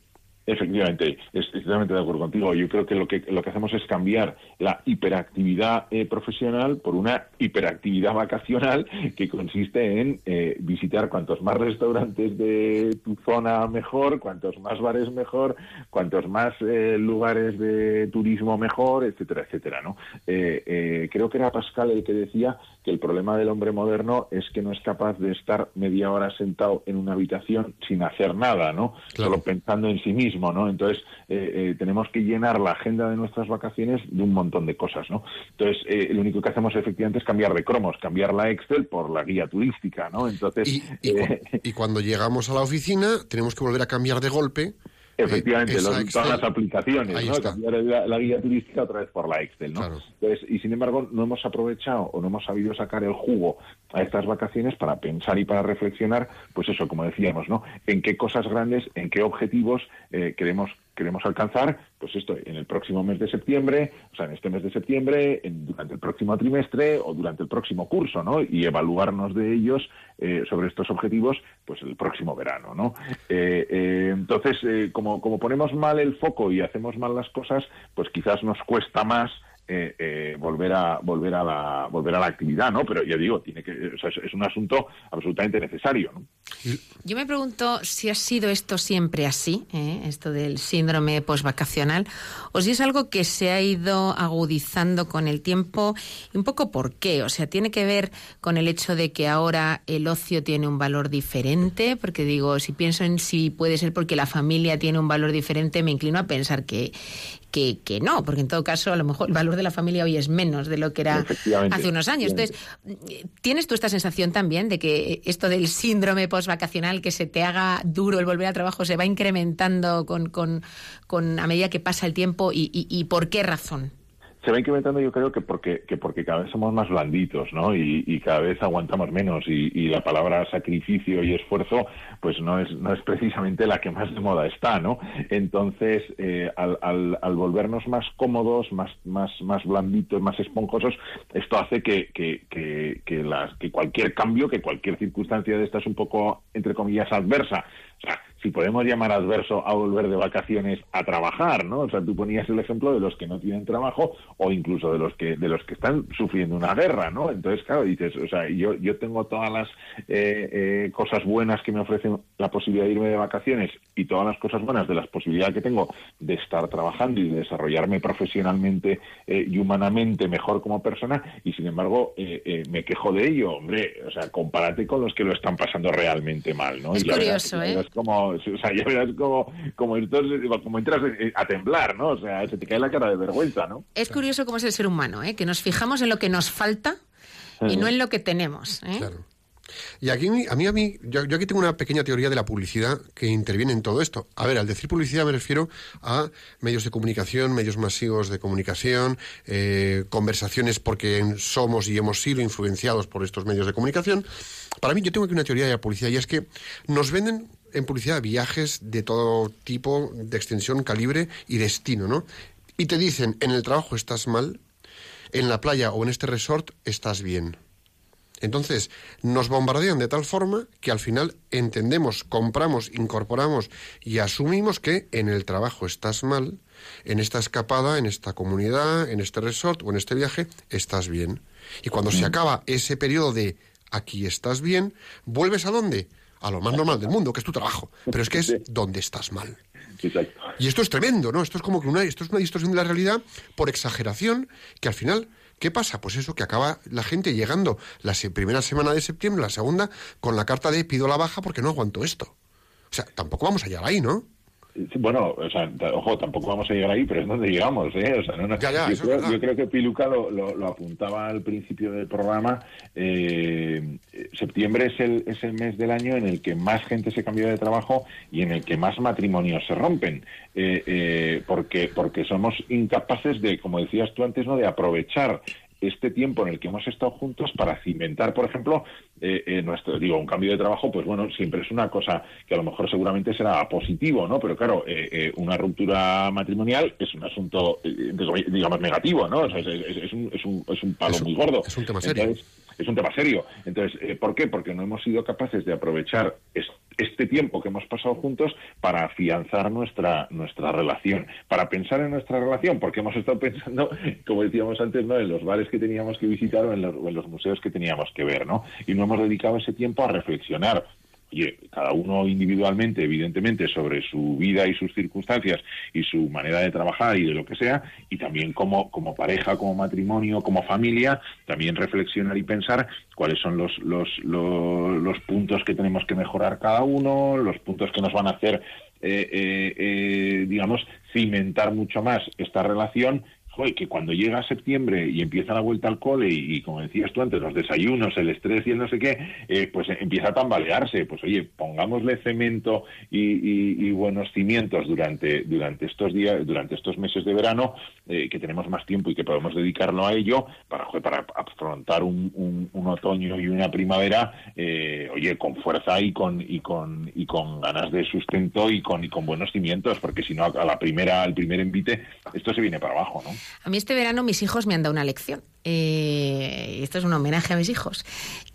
Efectivamente, estoy totalmente de acuerdo contigo. Yo creo que lo que lo que hacemos es cambiar la hiperactividad eh, profesional por una hiperactividad vacacional que consiste en eh, visitar cuantos más restaurantes de tu zona mejor, cuantos más bares mejor, cuantos más eh, lugares de turismo mejor, etcétera, etcétera. ¿no? creo que era Pascal el que decía que el problema del hombre moderno es que no es capaz de estar media hora sentado en una habitación sin hacer nada, ¿no? Solo pensando en sí mismo ¿no? Entonces, eh, eh, tenemos que llenar la agenda de nuestras vacaciones de un montón de cosas, ¿no? Entonces, eh, lo único que hacemos efectivamente es cambiar de cromos, cambiar la Excel por la guía turística, ¿no? Entonces... y cuando llegamos a la oficina, tenemos que volver a cambiar de golpe Efectivamente, todas las aplicaciones, ¿no? Cambiar la, guía turística otra vez por la Excel, ¿no? Entonces, y sin embargo, no hemos aprovechado o no hemos sabido sacar el jugo a estas vacaciones para pensar y para reflexionar, pues eso, como decíamos, ¿no? En qué cosas grandes, en qué objetivos eh, queremos queremos alcanzar, pues esto, en el próximo mes de septiembre, o sea, en este mes de septiembre, durante el próximo trimestre o durante el próximo curso, ¿no? Y evaluarnos de ellos eh, sobre estos objetivos, pues el próximo verano, ¿no? Eh, eh, entonces, como, como ponemos mal el foco y hacemos mal las cosas, pues quizás nos cuesta más eh, eh, volver a volver a la volver a la actividad, ¿no? Pero ya digo, tiene que es, un asunto absolutamente necesario, ¿no? Yo me pregunto si ha sido esto siempre así, ¿eh? esto del síndrome postvacacional, o si es algo que se ha ido agudizando con el tiempo y un poco por qué, o sea, tiene que ver con el hecho de que ahora el ocio tiene un valor diferente, porque digo, si pienso en si puede ser porque la familia tiene un valor diferente, me inclino a pensar que que, no, porque en todo caso a lo mejor el valor de la familia hoy es menos de lo que era hace unos años. Entonces, ¿tienes tú esta sensación también de que esto del síndrome postvacacional, que se te haga duro el volver al trabajo, se va incrementando con, con, con a medida que pasa el tiempo y, y por qué razón? Se va incrementando yo creo que porque, que porque cada vez somos más blanditos, ¿no? Y, cada vez aguantamos menos y, la palabra sacrificio y esfuerzo pues no es, no es precisamente la que más de moda está, ¿no? Entonces, eh, al, al, volvernos más cómodos, más, más, más blanditos, más esponjosos, esto hace que, que, que, que, las, que cualquier cambio, que cualquier circunstancia de estas un poco, entre comillas, adversa, o sea, si podemos llamar adverso a volver de vacaciones a trabajar, ¿no? O sea, tú ponías el ejemplo de los que no tienen trabajo o incluso de los que de los que están sufriendo una guerra, ¿no? Entonces, claro, dices, o sea, yo yo tengo todas las eh, eh, cosas buenas que me ofrecen la posibilidad de irme de vacaciones y todas las cosas buenas de las posibilidades que tengo de estar trabajando y de desarrollarme profesionalmente eh, y humanamente mejor como persona y sin embargo me quejo de ello, hombre, o sea, compárate con los que lo están pasando realmente mal, ¿no? Es curioso, ¿eh? Es como o sea, ya verás como, como, entras a temblar, ¿no? O sea, se te cae la cara de vergüenza, ¿no? Es curioso cómo es el ser humano, ¿eh? Que nos fijamos en lo que nos falta y no en lo que tenemos, ¿eh? Claro. Y aquí, a mí, a mí yo, aquí tengo una pequeña teoría de la publicidad que interviene en todo esto. A ver, al decir publicidad me refiero a medios de comunicación, medios masivos de comunicación, eh, conversaciones porque somos y hemos sido influenciados por estos medios de comunicación. Para mí, yo tengo aquí una teoría de la publicidad y es que nos venden en publicidad viajes de todo tipo, de extensión, calibre y destino, ¿no? Y te dicen, en el trabajo estás mal, en la playa o en este resort estás bien. Entonces, nos bombardean de tal forma que al final entendemos, compramos, incorporamos y asumimos que en el trabajo estás mal, en esta escapada, en esta comunidad, en este resort o en este viaje, estás bien. Y cuando se acaba ese periodo de aquí estás bien, ¿vuelves a dónde? A lo más normal del mundo, que es tu trabajo. Pero es que es donde estás mal. Exacto. Y esto es tremendo, ¿no? Esto es como que una, esto es una distorsión de la realidad por exageración que al final ¿Qué pasa? Pues eso, que acaba la gente llegando la se- primera semana de septiembre, la segunda, con la carta de pido la baja porque no aguanto esto. O sea, tampoco vamos a llegar ahí, ¿no? Bueno, o sea, ojo, tampoco vamos a llegar ahí, pero es donde llegamos, ¿eh? O sea, no, no- Ya, ya, yo, creo, verdad. yo creo que Piluca lo, lo- lo apuntaba al principio del programa. eh, septiembre es el, es el mes del año en el que más gente se cambia de trabajo y en el que más matrimonios se rompen, eh, eh, porque, porque somos incapaces de, como decías tú antes, ¿no? de aprovechar este tiempo en el que hemos estado juntos para cimentar, por ejemplo, eh, eh, nuestro, digo, un cambio de trabajo, pues bueno, siempre es una cosa que a lo mejor seguramente será positivo, ¿no? Pero claro, eh, eh, una ruptura matrimonial es un asunto, eh, digamos, negativo, ¿no? O sea, es, es- es un, es, un, es un palo un- muy gordo. es un tema serio. Entonces, es un tema serio. Entonces, eh, ¿por qué? Porque no hemos sido capaces de aprovechar es- este tiempo que hemos pasado juntos para afianzar nuestra nuestra relación, para pensar en nuestra relación, porque hemos estado pensando, como decíamos antes, ¿no? en los bares que teníamos que visitar o en los, o en los museos que teníamos que ver, ¿no? Y no hemos dedicado ese tiempo a reflexionar. Oye, cada uno individualmente, evidentemente, sobre su vida y sus circunstancias y su manera de trabajar y de lo que sea, y también como, como pareja, como matrimonio, como familia, también reflexionar y pensar cuáles son los, los, los, los puntos que tenemos que mejorar cada uno, los puntos que nos van a hacer, eh, eh, eh, digamos, cimentar mucho más esta relación joder, que cuando llega septiembre y empieza la vuelta al cole y, como decías tú antes, los desayunos, el estrés y el no sé qué, eh, pues empieza a tambalearse. Pues oye, pongámosle cemento y, buenos cimientos durante, durante estos días, durante estos meses de verano, eh, que tenemos más tiempo y que podemos dedicarlo a ello para, para afrontar un, un- un otoño y una primavera, eh, oye, con fuerza y con, y con, y con ganas de sustento y con, y con buenos cimientos, porque si no, a la primera, al primer envite, esto se viene para abajo, ¿no? A mí este verano mis hijos me han dado una lección. Eh, esto es un homenaje a mis hijos.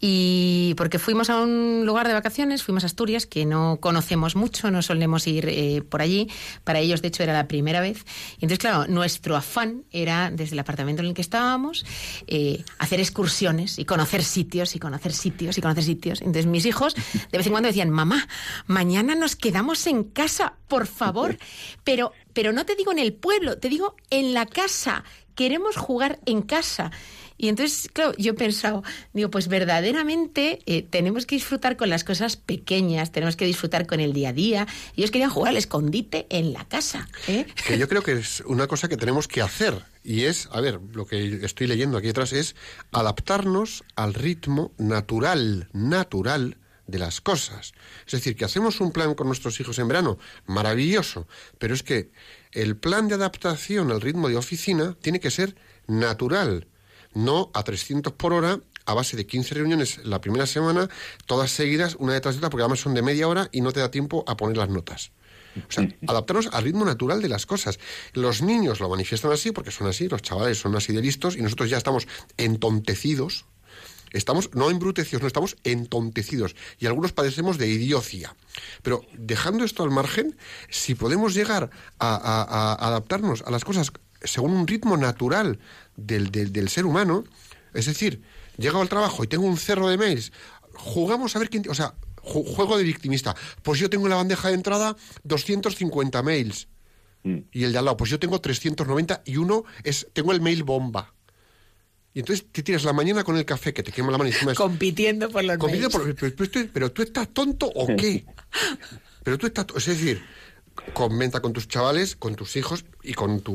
Y porque fuimos a un lugar de vacaciones, fuimos a Asturias, que no conocemos mucho, no solemos ir eh, por allí. Para ellos, de hecho, era la primera vez. Y entonces, claro, nuestro afán era, desde el apartamento en el que estábamos, eh, hacer excursiones y conocer sitios y conocer sitios y conocer sitios. Entonces, mis hijos de vez en cuando decían, mamá, mañana nos quedamos en casa, por favor. Pero, pero no te digo en el pueblo, te digo en la casa. Queremos jugar en casa. Y entonces, claro, yo he pensado, digo, pues verdaderamente eh, tenemos que disfrutar con las cosas pequeñas, tenemos que disfrutar con el día a día. Ellos querían jugar al escondite en la casa. ¿eh? Que yo creo que es una cosa que tenemos que hacer. Y es, a ver, lo que estoy leyendo aquí atrás es adaptarnos al ritmo natural, natural de las cosas. Es decir, que hacemos un plan con nuestros hijos en verano, maravilloso, pero es que el plan de adaptación al ritmo de oficina tiene que ser natural, no a 300 por hora a base de 15 reuniones la primera semana, todas seguidas, una detrás de otra, porque además son de media hora y no te da tiempo a poner las notas. O sea, adaptarnos al ritmo natural de las cosas. Los niños lo manifiestan así porque son así, los chavales son así de listos y nosotros ya estamos entontecidos. Estamos no embrutecidos, no estamos entontecidos y algunos padecemos de idiocia. Pero dejando esto al margen, si podemos llegar a, a- a adaptarnos a las cosas según un ritmo natural del, del- del ser humano, es decir, llego al trabajo y tengo un cerro de mails, jugamos a ver quién, o sea, ju- juego de victimista. Pues yo tengo en la bandeja de entrada 250 mails. Mm. Y el de al lado, pues yo tengo 390 y uno es, tengo el mail bomba. Y entonces te tiras la mañana con el café que te quema la mano y encima es- Compitiendo por los mails. por- pero, pero tú- pero tú estás tonto o qué? Pero tú estás, es decir, comenta con tus chavales, con tus hijos y con tus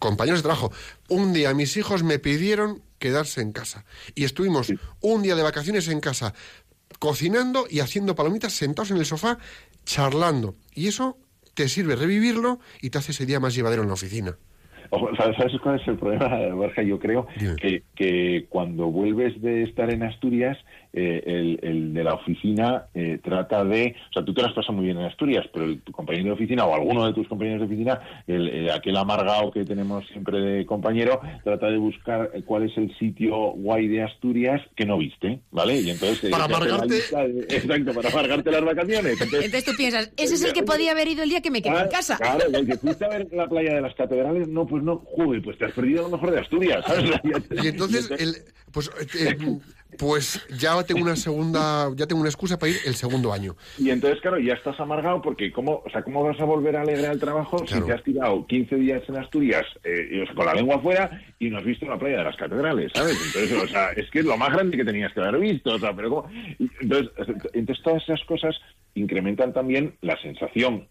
compañeros de trabajo. Un día mis hijos me pidieron quedarse en casa y estuvimos un día de vacaciones en casa cocinando y haciendo palomitas sentados en el sofá charlando y eso te sirve revivirlo y te hace ese día más llevadero en la oficina. ¿Sabes cuál es el problema, Borja? Yo creo que, que cuando vuelves de estar en Asturias, eh, el, el de la oficina eh, trata de... O sea, tú te las pasas muy bien en Asturias, pero el- tu compañero de oficina o alguno de tus compañeros de oficina, el, el- aquel amargado que tenemos siempre de compañero, trata de buscar eh, cuál es el sitio guay de Asturias que no viste, ¿vale? Y entonces... eh, Para amargarte- de- exacto, para amargarte las vacaciones. Entonces, Entonces tú piensas, ese es el que podía haber ido el día que me quedé en casa. Claro, el que fuiste a ver la playa de las catedrales, no, pues no, joder, pues te has perdido lo mejor de Asturias, ¿sabes? Y entonces, el, pues, eh, pues ya tengo una segunda, ya tengo una excusa para ir el segundo año. Y entonces, claro, ya estás amargado porque ¿cómo, o sea, ¿cómo vas a volver alegre al trabajo si te has tirado 15 días en Asturias eh, con la lengua afuera y no has visto la playa de las catedrales, ¿sabes? Entonces, o sea, es que es lo más grande que tenías que haber visto, o sea, pero ¿cómo? Entonces todas esas cosas incrementan también la sensación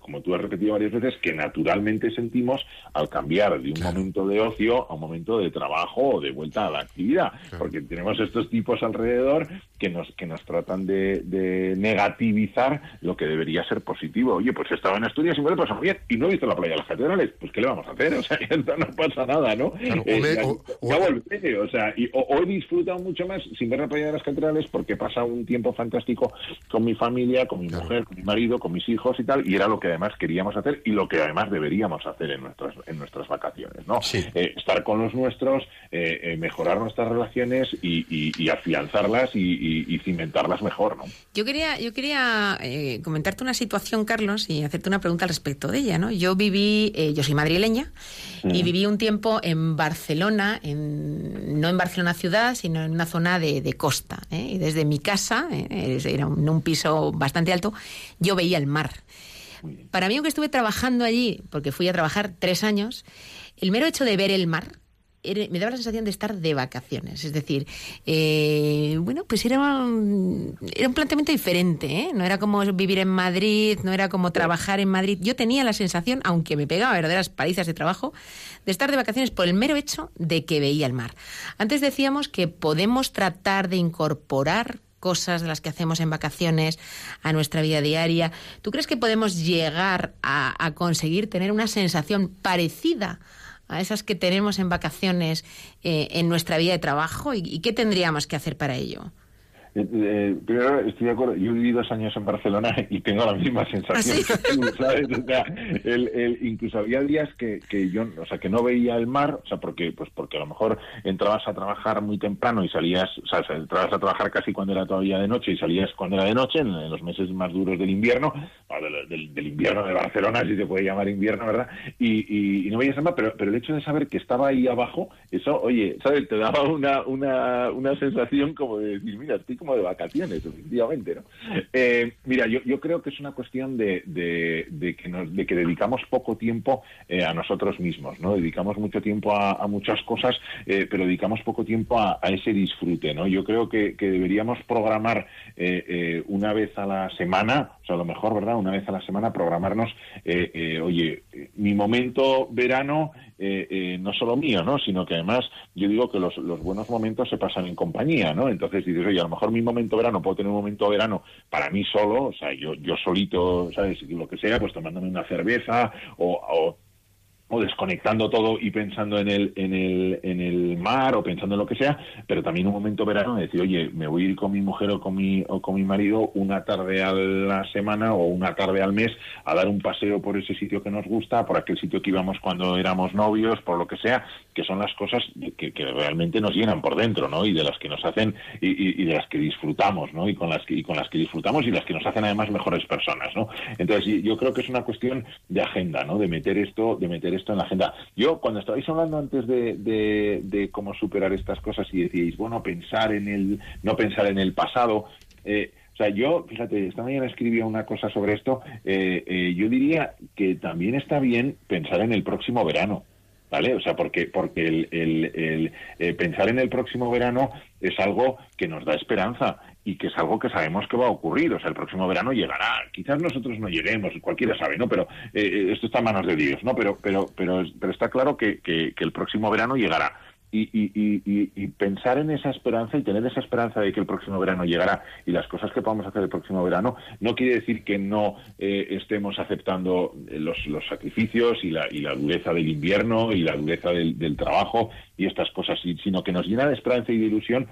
como tú has repetido varias veces, que naturalmente sentimos al cambiar de un momento de ocio a un momento de trabajo o de vuelta a la actividad. Porque tenemos estos tipos alrededor que nos, que nos tratan de, de negativizar lo que debería ser positivo. Oye, pues estaba en Asturias y me lo he pasado bien y no he visto la playa de las catedrales. Pues ¿qué le vamos a hacer? O sea, no pasa nada, ¿no? Claro, Eh, me- ya- o- o- ya volveré, o sea, y, o, o he disfrutado mucho más sin ver la playa de las catedrales porque he pasado un tiempo fantástico con mi familia, con mi Claro. mujer, con mi marido, con mis hijos y tal, y era lo que además queríamos hacer y lo que además deberíamos hacer en nuestras en nuestras vacaciones, ¿no? Sí. Eh, estar con los nuestros, eh, eh, mejorar nuestras relaciones y, y- y afianzarlas y, y- y cimentarlas mejor, ¿no? Yo quería, yo quería eh, comentarte una situación, Carlos, y hacerte una pregunta al respecto de ella, ¿no? Yo viví, eh, yo soy madrileña y viví un tiempo en Barcelona, en, no en Barcelona ciudad, sino en una zona de, de costa. ¿eh? Y desde mi casa, eh, era un, un piso bastante alto, yo veía el mar. Para mí, aunque estuve trabajando allí, porque fui a trabajar tres años, el mero hecho de ver el mar me daba la sensación de estar de vacaciones. Es decir, eh, bueno, pues era un, era un planteamiento diferente. ¿eh? No era como vivir en Madrid, no era como trabajar en Madrid. Yo tenía la sensación, aunque me pegaba verdaderas palizas de trabajo, de estar de vacaciones por el mero hecho de que veía el mar. Antes decíamos que podemos tratar de incorporar cosas de las que hacemos en vacaciones a nuestra vida diaria. ¿Tú crees que podemos llegar a, conseguir tener una sensación parecida esas que tenemos en vacaciones eh, en nuestra vida de trabajo? ¿Y, y qué tendríamos que hacer para ello? Eh, eh, primero, estoy de acuerdo. Yo viví dos años en Barcelona y tengo la misma sensación ¿Ah, sí? que tú, ¿sabes? O sea, el, el- incluso había días que, que yo, o sea, que no veía el mar, o sea, porque, pues porque a lo mejor entrabas a trabajar muy temprano y salías, o sea, entrabas a trabajar casi cuando era todavía de noche y salías cuando era de noche, en, en los meses más duros del invierno, o del, del- del invierno de Barcelona, si se puede llamar invierno, ¿verdad? Y, y- y no veías el mar, pero, pero el hecho de saber que estaba ahí abajo, eso, oye, ¿sabes? Te daba una, una, una sensación como de decir, mira, estoy como de vacaciones, efectivamente, ¿no? Eh, mira, yo, yo creo que es una cuestión de, de, de que, nos, de que dedicamos poco tiempo eh, a nosotros mismos, ¿no? Dedicamos mucho tiempo a, muchas cosas, eh, pero dedicamos poco tiempo a, ese disfrute, ¿no? Yo creo que, que deberíamos programar una vez a la semana, o sea, a lo mejor, ¿verdad? Una vez a la semana programarnos, oye, mi momento verano eh, eh, no solo mío, ¿no? Sino que además yo digo que los, buenos momentos se pasan en compañía, ¿no? Entonces dices, oye, a lo mejor mi momento verano, puedo tener un momento verano para mí solo, o sea, yo, yo solito, ¿sabes? Lo que sea, pues tomándome una cerveza o, o o desconectando todo y pensando en el, en el, en el mar o pensando en lo que sea, pero también un momento verano de decir, oye, me voy a ir con mi mujer o con mi, o con mi marido una tarde a la semana o una tarde al mes a dar un paseo por ese sitio que nos gusta, por aquel sitio que íbamos cuando éramos novios, por lo que sea, que son las cosas que, que realmente nos llenan por dentro, ¿no? Y de las que nos hacen y, y- y de las que disfrutamos, ¿no? Y con las que, y con las que disfrutamos y las que nos hacen además mejores personas, ¿no? Entonces, yo creo que es una cuestión de agenda, ¿no? De meter esto, de meter esto en la agenda. Yo, cuando estabais hablando antes de, de, cómo superar estas cosas y decíais, bueno, pensar en el, no pensar en el pasado, eh, o sea, yo, fíjate, esta mañana escribía una cosa sobre esto, eh, eh, yo diría que también está bien pensar en el próximo verano. ¿Vale? O sea, porque, porque el, el- el, eh, pensar en el próximo verano es algo que nos da esperanza y que es algo que sabemos que va a ocurrir. O sea, el próximo verano llegará. Quizás nosotros no lleguemos, cualquiera sabe, ¿no? Pero eh, esto está en manos de Dios, ¿no? Pero, pero, pero, pero está claro que, que- el próximo verano llegará. Y, y- y- y- pensar en esa esperanza y tener esa esperanza de que el próximo verano llegará y las cosas que podamos hacer el próximo verano no quiere decir que no eh, estemos aceptando eh, los, los sacrificios y la, y la dureza del invierno y la dureza del, del trabajo y estas cosas, sino que nos llena de esperanza y de ilusión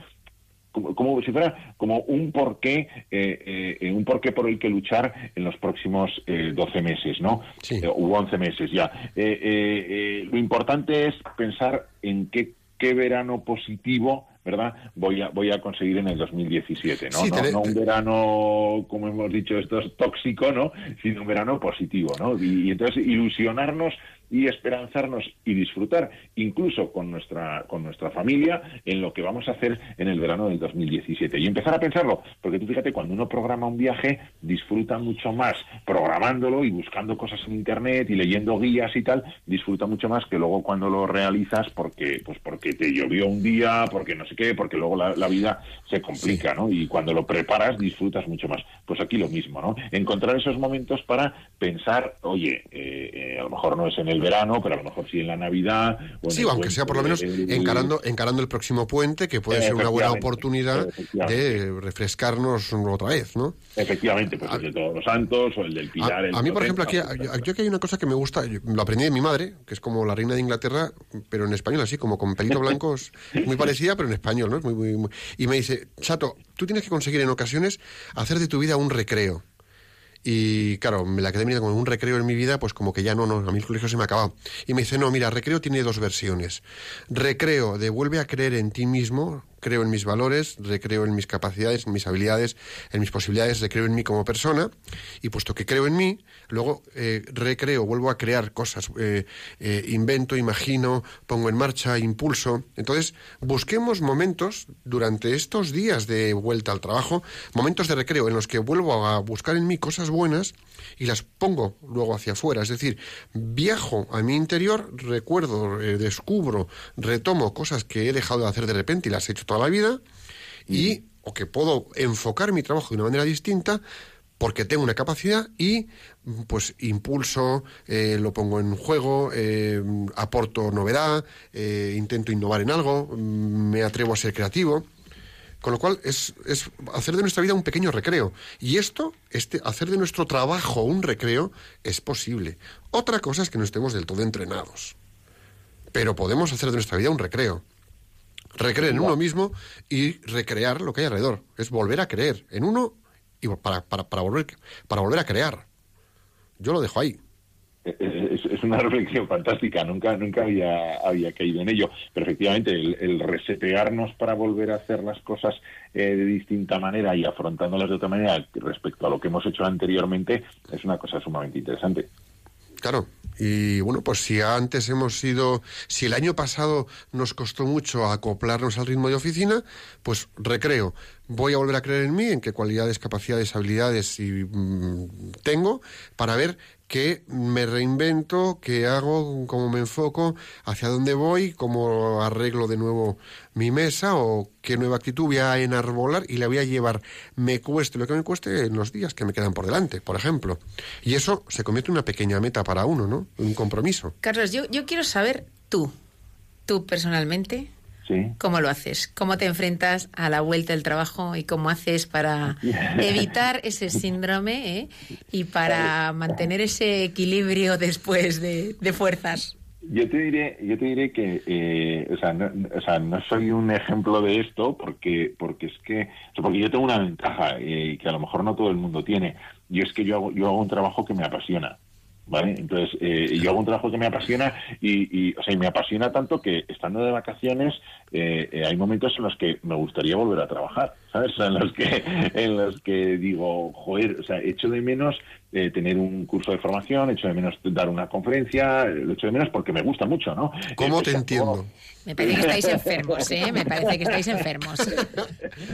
como, como si fuera como un porqué, eh, eh, un porqué por el que luchar en los próximos eh, 12 meses, ¿no? Sí. Eh, u 11 meses ya. Eh, eh, eh, lo importante es pensar en qué, qué verano positivo, ¿verdad? Voy a, voy a conseguir en el 2017, ¿no? Sí, no, no un verano, como hemos dicho, esto es tóxico, ¿no? Sino un verano positivo, ¿no? Y, y entonces ilusionarnos y esperanzarnos y disfrutar incluso con nuestra con nuestra familia en lo que vamos a hacer en el verano del 2017 y empezar a pensarlo porque tú fíjate cuando uno programa un viaje disfruta mucho más programándolo y buscando cosas en internet y leyendo guías y tal disfruta mucho más que luego cuando lo realizas porque pues porque te llovió un día porque no sé qué porque luego la, vida se complica no y cuando lo preparas disfrutas mucho más. Pues aquí lo mismo no encontrar esos momentos para pensar oye eh, eh, a lo mejor no es en el verano, pero a lo mejor sí en la Navidad. sí, aunque sea por lo menos encarando, encarando el próximo puente, que puede ser una buena oportunidad de refrescarnos otra vez, ¿no? Efectivamente, pues el de Todos los Santos o el del Pilar. A, mí, por ejemplo, aquí, yo, aquí hay una cosa que me gusta, lo aprendí de mi madre, que es como la reina de Inglaterra, pero en español así, como con pelitos blancos, muy parecida, pero en español, ¿no? Muy, muy, y me dice, Chato, tú tienes que conseguir en ocasiones hacer de tu vida un recreo. Y claro, me la quedé mirando como un recreo en mi vida, pues como que ya no, no, a mí el colegio se me ha acabado. Y me dice, no, mira, recreo tiene dos versiones. Recreo de vuelve a creer en ti mismo, creo en mis valores, recreo en mis capacidades, en mis habilidades, en mis posibilidades, recreo en mí como persona, y puesto que creo en mí, luego eh, recreo, vuelvo a crear cosas, eh, eh, invento, imagino, pongo en marcha, impulso. Entonces, busquemos momentos durante estos días de vuelta al trabajo, momentos de recreo en los que vuelvo a buscar en mí cosas buenas y las pongo luego hacia afuera. Es decir, viajo a mi interior, recuerdo, descubro, retomo cosas que he dejado de hacer de repente y las he hecho toda la vida y o que puedo enfocar mi trabajo de una manera distinta porque tengo una capacidad y pues impulso, eh, lo pongo en juego, eh, aporto novedad, eh, intento innovar en algo, mm, me atrevo a ser creativo. Con lo cual es, es, hacer de nuestra vida un pequeño recreo. Y esto, este, hacer de nuestro trabajo un recreo, es posible. Otra cosa es que no estemos del todo entrenados. Pero podemos hacer de nuestra vida un recreo recreer en uno mismo y recrear lo que hay alrededor. Es volver a creer en uno y para, para, para, volver, para volver a crear. Yo lo dejo ahí. Es, una reflexión fantástica, nunca, nunca había, había caído en ello. Pero efectivamente, el, resetearnos para volver a hacer las cosas eh, de distinta manera y afrontándolas de otra manera respecto a lo que hemos hecho anteriormente es una cosa sumamente interesante. Claro, y bueno, pues si antes hemos sido, si el año pasado nos costó mucho acoplarnos al ritmo de oficina, pues recreo. Voy a volver a creer en mí, en qué cualidades, capacidades, habilidades y, mm, tengo, para ver qué me reinvento, qué hago, cómo me enfoco, hacia dónde voy, cómo arreglo de nuevo mi mesa o qué nueva actitud voy a enarbolar y la voy a llevar, me cueste lo que me cueste en los días que me quedan por delante, por ejemplo. Y eso se convierte en una pequeña meta para uno, ¿no? Un compromiso. Carlos, yo, yo quiero saber tú, tú personalmente, ¿Cómo lo haces? ¿Cómo te enfrentas a la vuelta del trabajo y cómo haces para evitar ese síndrome eh? y para mantener ese equilibrio después de, fuerzas? Yo te diré, yo te diré que, eh, o, sea, no, o, sea, no, soy un ejemplo de esto porque, porque es que, porque yo tengo una ventaja eh, que a lo mejor no todo el mundo tiene, y es que yo hago, yo hago un trabajo que me apasiona. ¿Vale? Entonces, eh, yo hago un trabajo que me apasiona y, o sea, y me apasiona tanto que estando de vacaciones eh, eh, hay momentos en los que me gustaría volver a trabajar, ¿sabes? en los que, en los que digo, joder, o sea, echo de menos tener un curso de formación, echo de menos dar una conferencia, lo echo de menos porque me gusta mucho, ¿no? ¿Cómo te entiendo? Me parece que estáis enfermos, ¿eh? Me parece que estáis enfermos.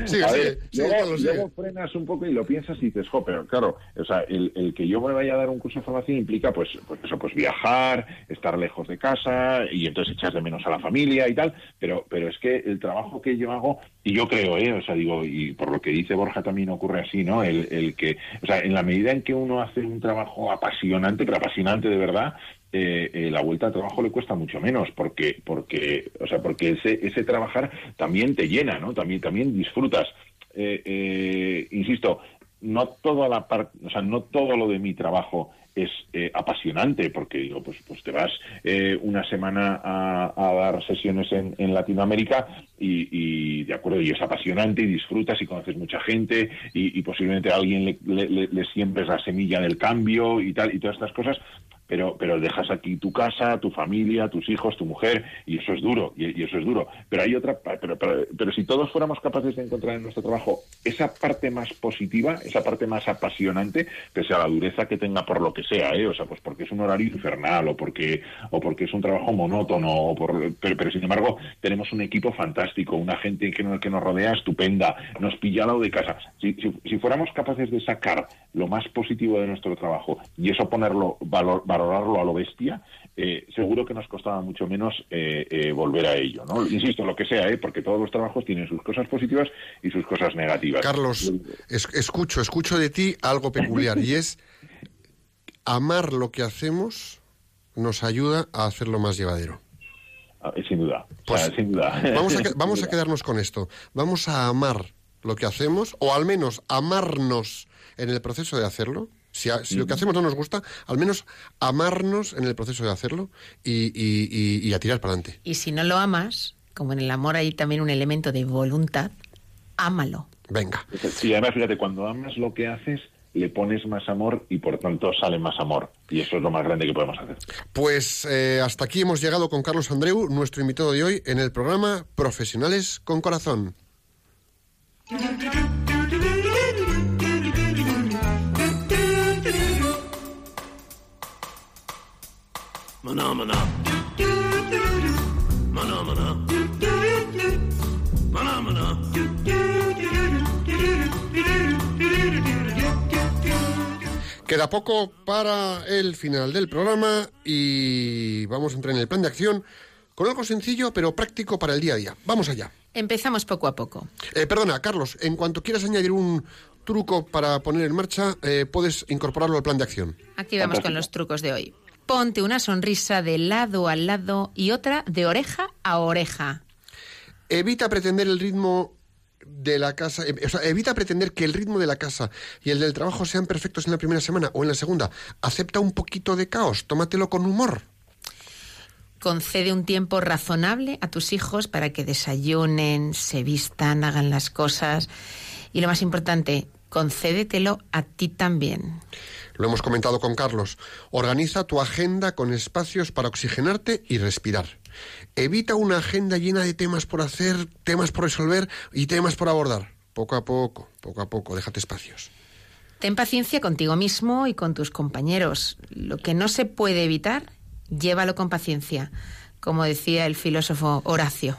Sí, sí, luego, frenas un poco y lo piensas y dices, jo, pero claro, o sea, el, que yo me vaya a dar un curso de formación implica, pues, pues eso, pues viajar, estar lejos de casa y entonces echas de menos a la familia y tal, pero, pero es que el trabajo que yo hago, y yo creo, ¿eh? O sea, digo, y por lo que dice Borja también ocurre así, ¿no? El, el que, o sea, en la medida en que uno hace un trabajo apasionante, pero apasionante de verdad, eh, eh, la vuelta al trabajo le cuesta mucho menos porque porque o sea porque ese ese trabajar también te llena no también también disfrutas eh, insisto no toda la parte o sea no todo lo de mi trabajo es apasionante porque digo pues pues te vas una semana a, dar sesiones en, Latinoamérica y, de acuerdo y es apasionante y disfrutas y conoces mucha gente y, posiblemente a alguien le, le, le siembres la semilla del cambio y tal y todas estas cosas pero, pero dejas aquí tu casa, tu familia, tus hijos, tu mujer, y eso es duro, y, eso es duro. Pero hay otra, pero, pero, pero, si todos fuéramos capaces de encontrar en nuestro trabajo esa parte más positiva, esa parte más apasionante, pese a la dureza que tenga por lo que sea, ¿eh? o sea, pues porque es un horario infernal, o porque, o porque es un trabajo monótono, o por, pero, sin embargo tenemos un equipo fantástico, una gente que que nos rodea estupenda, nos pilla al lado de casa. Si, si, fuéramos capaces de sacar lo más positivo de nuestro trabajo y eso ponerlo, valor, valorarlo a lo bestia, eh, seguro que nos costaba mucho menos eh, eh, volver a ello. ¿no? Insisto, lo que sea, porque todos los trabajos tienen sus cosas positivas y sus cosas negativas. Carlos, escucho, escucho de ti algo peculiar y es amar lo que hacemos nos ayuda a hacerlo más llevadero. Ah, sin duda. Pues sin duda. Vamos, a, vamos a quedarnos con esto. Vamos a amar lo que hacemos, o al menos amarnos en el proceso de hacerlo. Si, lo que hacemos no nos gusta, al menos amarnos en el proceso de hacerlo y, a tirar para adelante. Y si no lo amas, como en el amor hay también un elemento de voluntad, ámalo. Venga. Sí, además fíjate, cuando amas lo que haces, le pones más amor y por tanto sale más amor. Y eso es lo más grande que podemos hacer. Pues eh, hasta aquí hemos llegado con Carlos Andreu, nuestro invitado de hoy, en el programa Profesionales con Corazón. Queda poco para el final del programa y vamos a entrar en el plan de acción con algo sencillo pero práctico para el día a día. Vamos allá. Empezamos poco a poco. Eh, perdona, Carlos, en cuanto quieras añadir un truco para poner en marcha, eh, puedes incorporarlo al plan de acción. Aquí vamos con los trucos de hoy. Ponte una sonrisa de lado a lado y otra de oreja a oreja. Evita pretender el ritmo de la casa, eh, o sea, evita pretender que el ritmo de la casa y el del trabajo sean perfectos en la primera semana o en la segunda. Acepta un poquito de caos, tómatelo con humor. Concede un tiempo razonable a tus hijos para que desayunen, se vistan, hagan las cosas. Y lo más importante, concédetelo a ti también. Lo hemos comentado con Carlos. Organiza tu agenda con espacios para oxigenarte y respirar. Evita una agenda llena de temas por hacer, temas por resolver y temas por abordar. Poco a poco, poco a poco, déjate espacios. Ten paciencia contigo mismo y con tus compañeros. Lo que no se puede evitar, llévalo con paciencia, como decía el filósofo Horacio.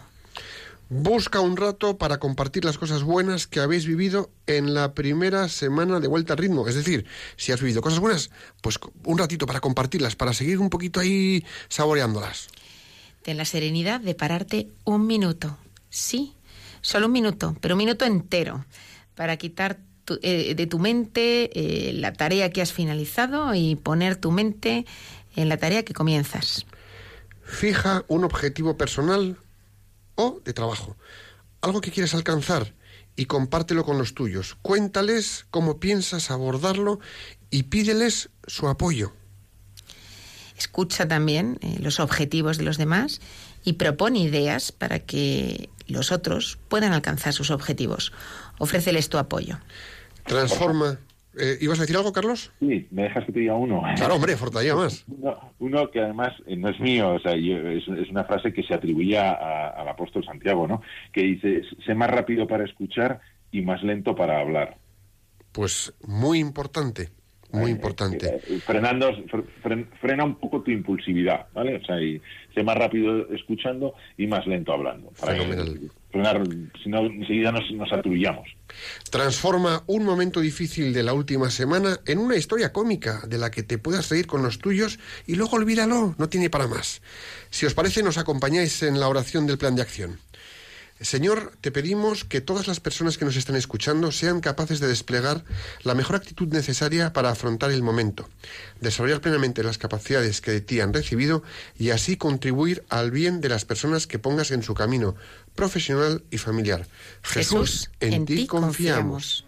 Busca un rato para compartir las cosas buenas que habéis vivido en la primera semana de vuelta al ritmo. Es decir, si has vivido cosas buenas, pues un ratito para compartirlas, para seguir un poquito ahí saboreándolas. Ten la serenidad de pararte un minuto. Sí, solo un minuto, pero un minuto entero, para quitar eh, de tu mente eh, la tarea que has finalizado y poner tu mente en la tarea que comienzas. Fija un objetivo personal o de trabajo, algo que quieres alcanzar y compártelo con los tuyos. Cuéntales cómo piensas abordarlo y pídeles su apoyo escucha también eh, los objetivos de los demás y propone ideas para que los otros puedan alcanzar sus objetivos. Ofréceles tu apoyo. Transforma. Eh, ¿Ibas a decir algo, Carlos? Sí, me dejas que te diga uno. Claro, hombre, fortaleza más. Uno, que además eh, no es mío, o sea, es, una frase que se atribuía al apóstol Santiago, ¿no? Que dice, sé más rápido para escuchar y más lento para hablar. Pues muy importante. Muy importante. Eh, frenando, frena un poco tu impulsividad, ¿vale? O sea, y sé más rápido escuchando y más lento hablando. frenar, si no, enseguida nos, nos. Transforma un momento difícil de la última semana en una historia cómica de la que te puedas reír con los tuyos y luego olvídalo, no tiene para más. Si os parece, nos acompañáis en la oración del plan de acción. Señor, te pedimos que todas las personas que nos están escuchando sean capaces de desplegar la mejor actitud necesaria para afrontar el momento, desarrollar plenamente las capacidades que de ti han recibido y así contribuir al bien de las personas que pongas en su camino profesional y familiar. Jesús, en, ti confiamos.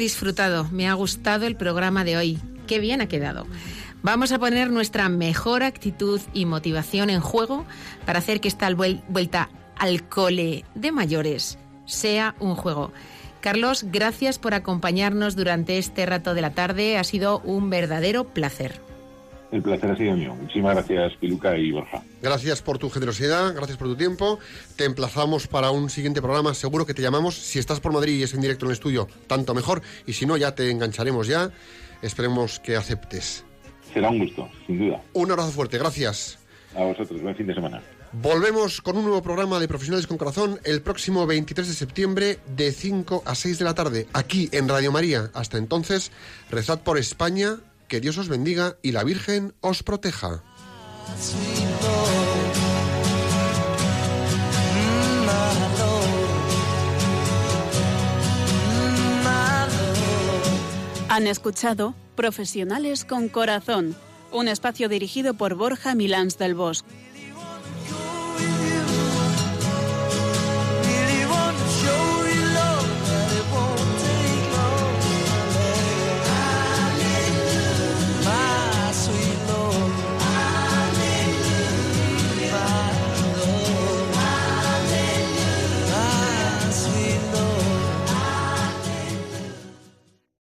Disfrutado. Me ha gustado el programa de hoy. Qué bien ha quedado. Vamos a poner nuestra mejor actitud y motivación en juego para hacer que esta vuelta al cole de mayores sea un juego. Carlos, gracias por acompañarnos durante este rato de la tarde. Ha sido un verdadero placer. El placer ha sido mío. Muchísimas gracias, Piluca y Borja. Gracias por tu generosidad, gracias por tu tiempo. Te emplazamos para un siguiente programa. Seguro que te llamamos. Si estás por Madrid y es en directo en el estudio, tanto mejor. Y si no, ya te engancharemos ya. Esperemos que aceptes. Será un gusto, sin duda. Un abrazo fuerte, gracias. A vosotros, buen fin de semana. Volvemos con un nuevo programa de Profesionales con Corazón el próximo 23 de septiembre de 5 a 6 de la tarde, aquí en Radio María. Hasta entonces, rezad por España que Dios os bendiga y la Virgen os proteja. Han escuchado Profesionales con Corazón, un espacio dirigido por Borja Milans del Bosque.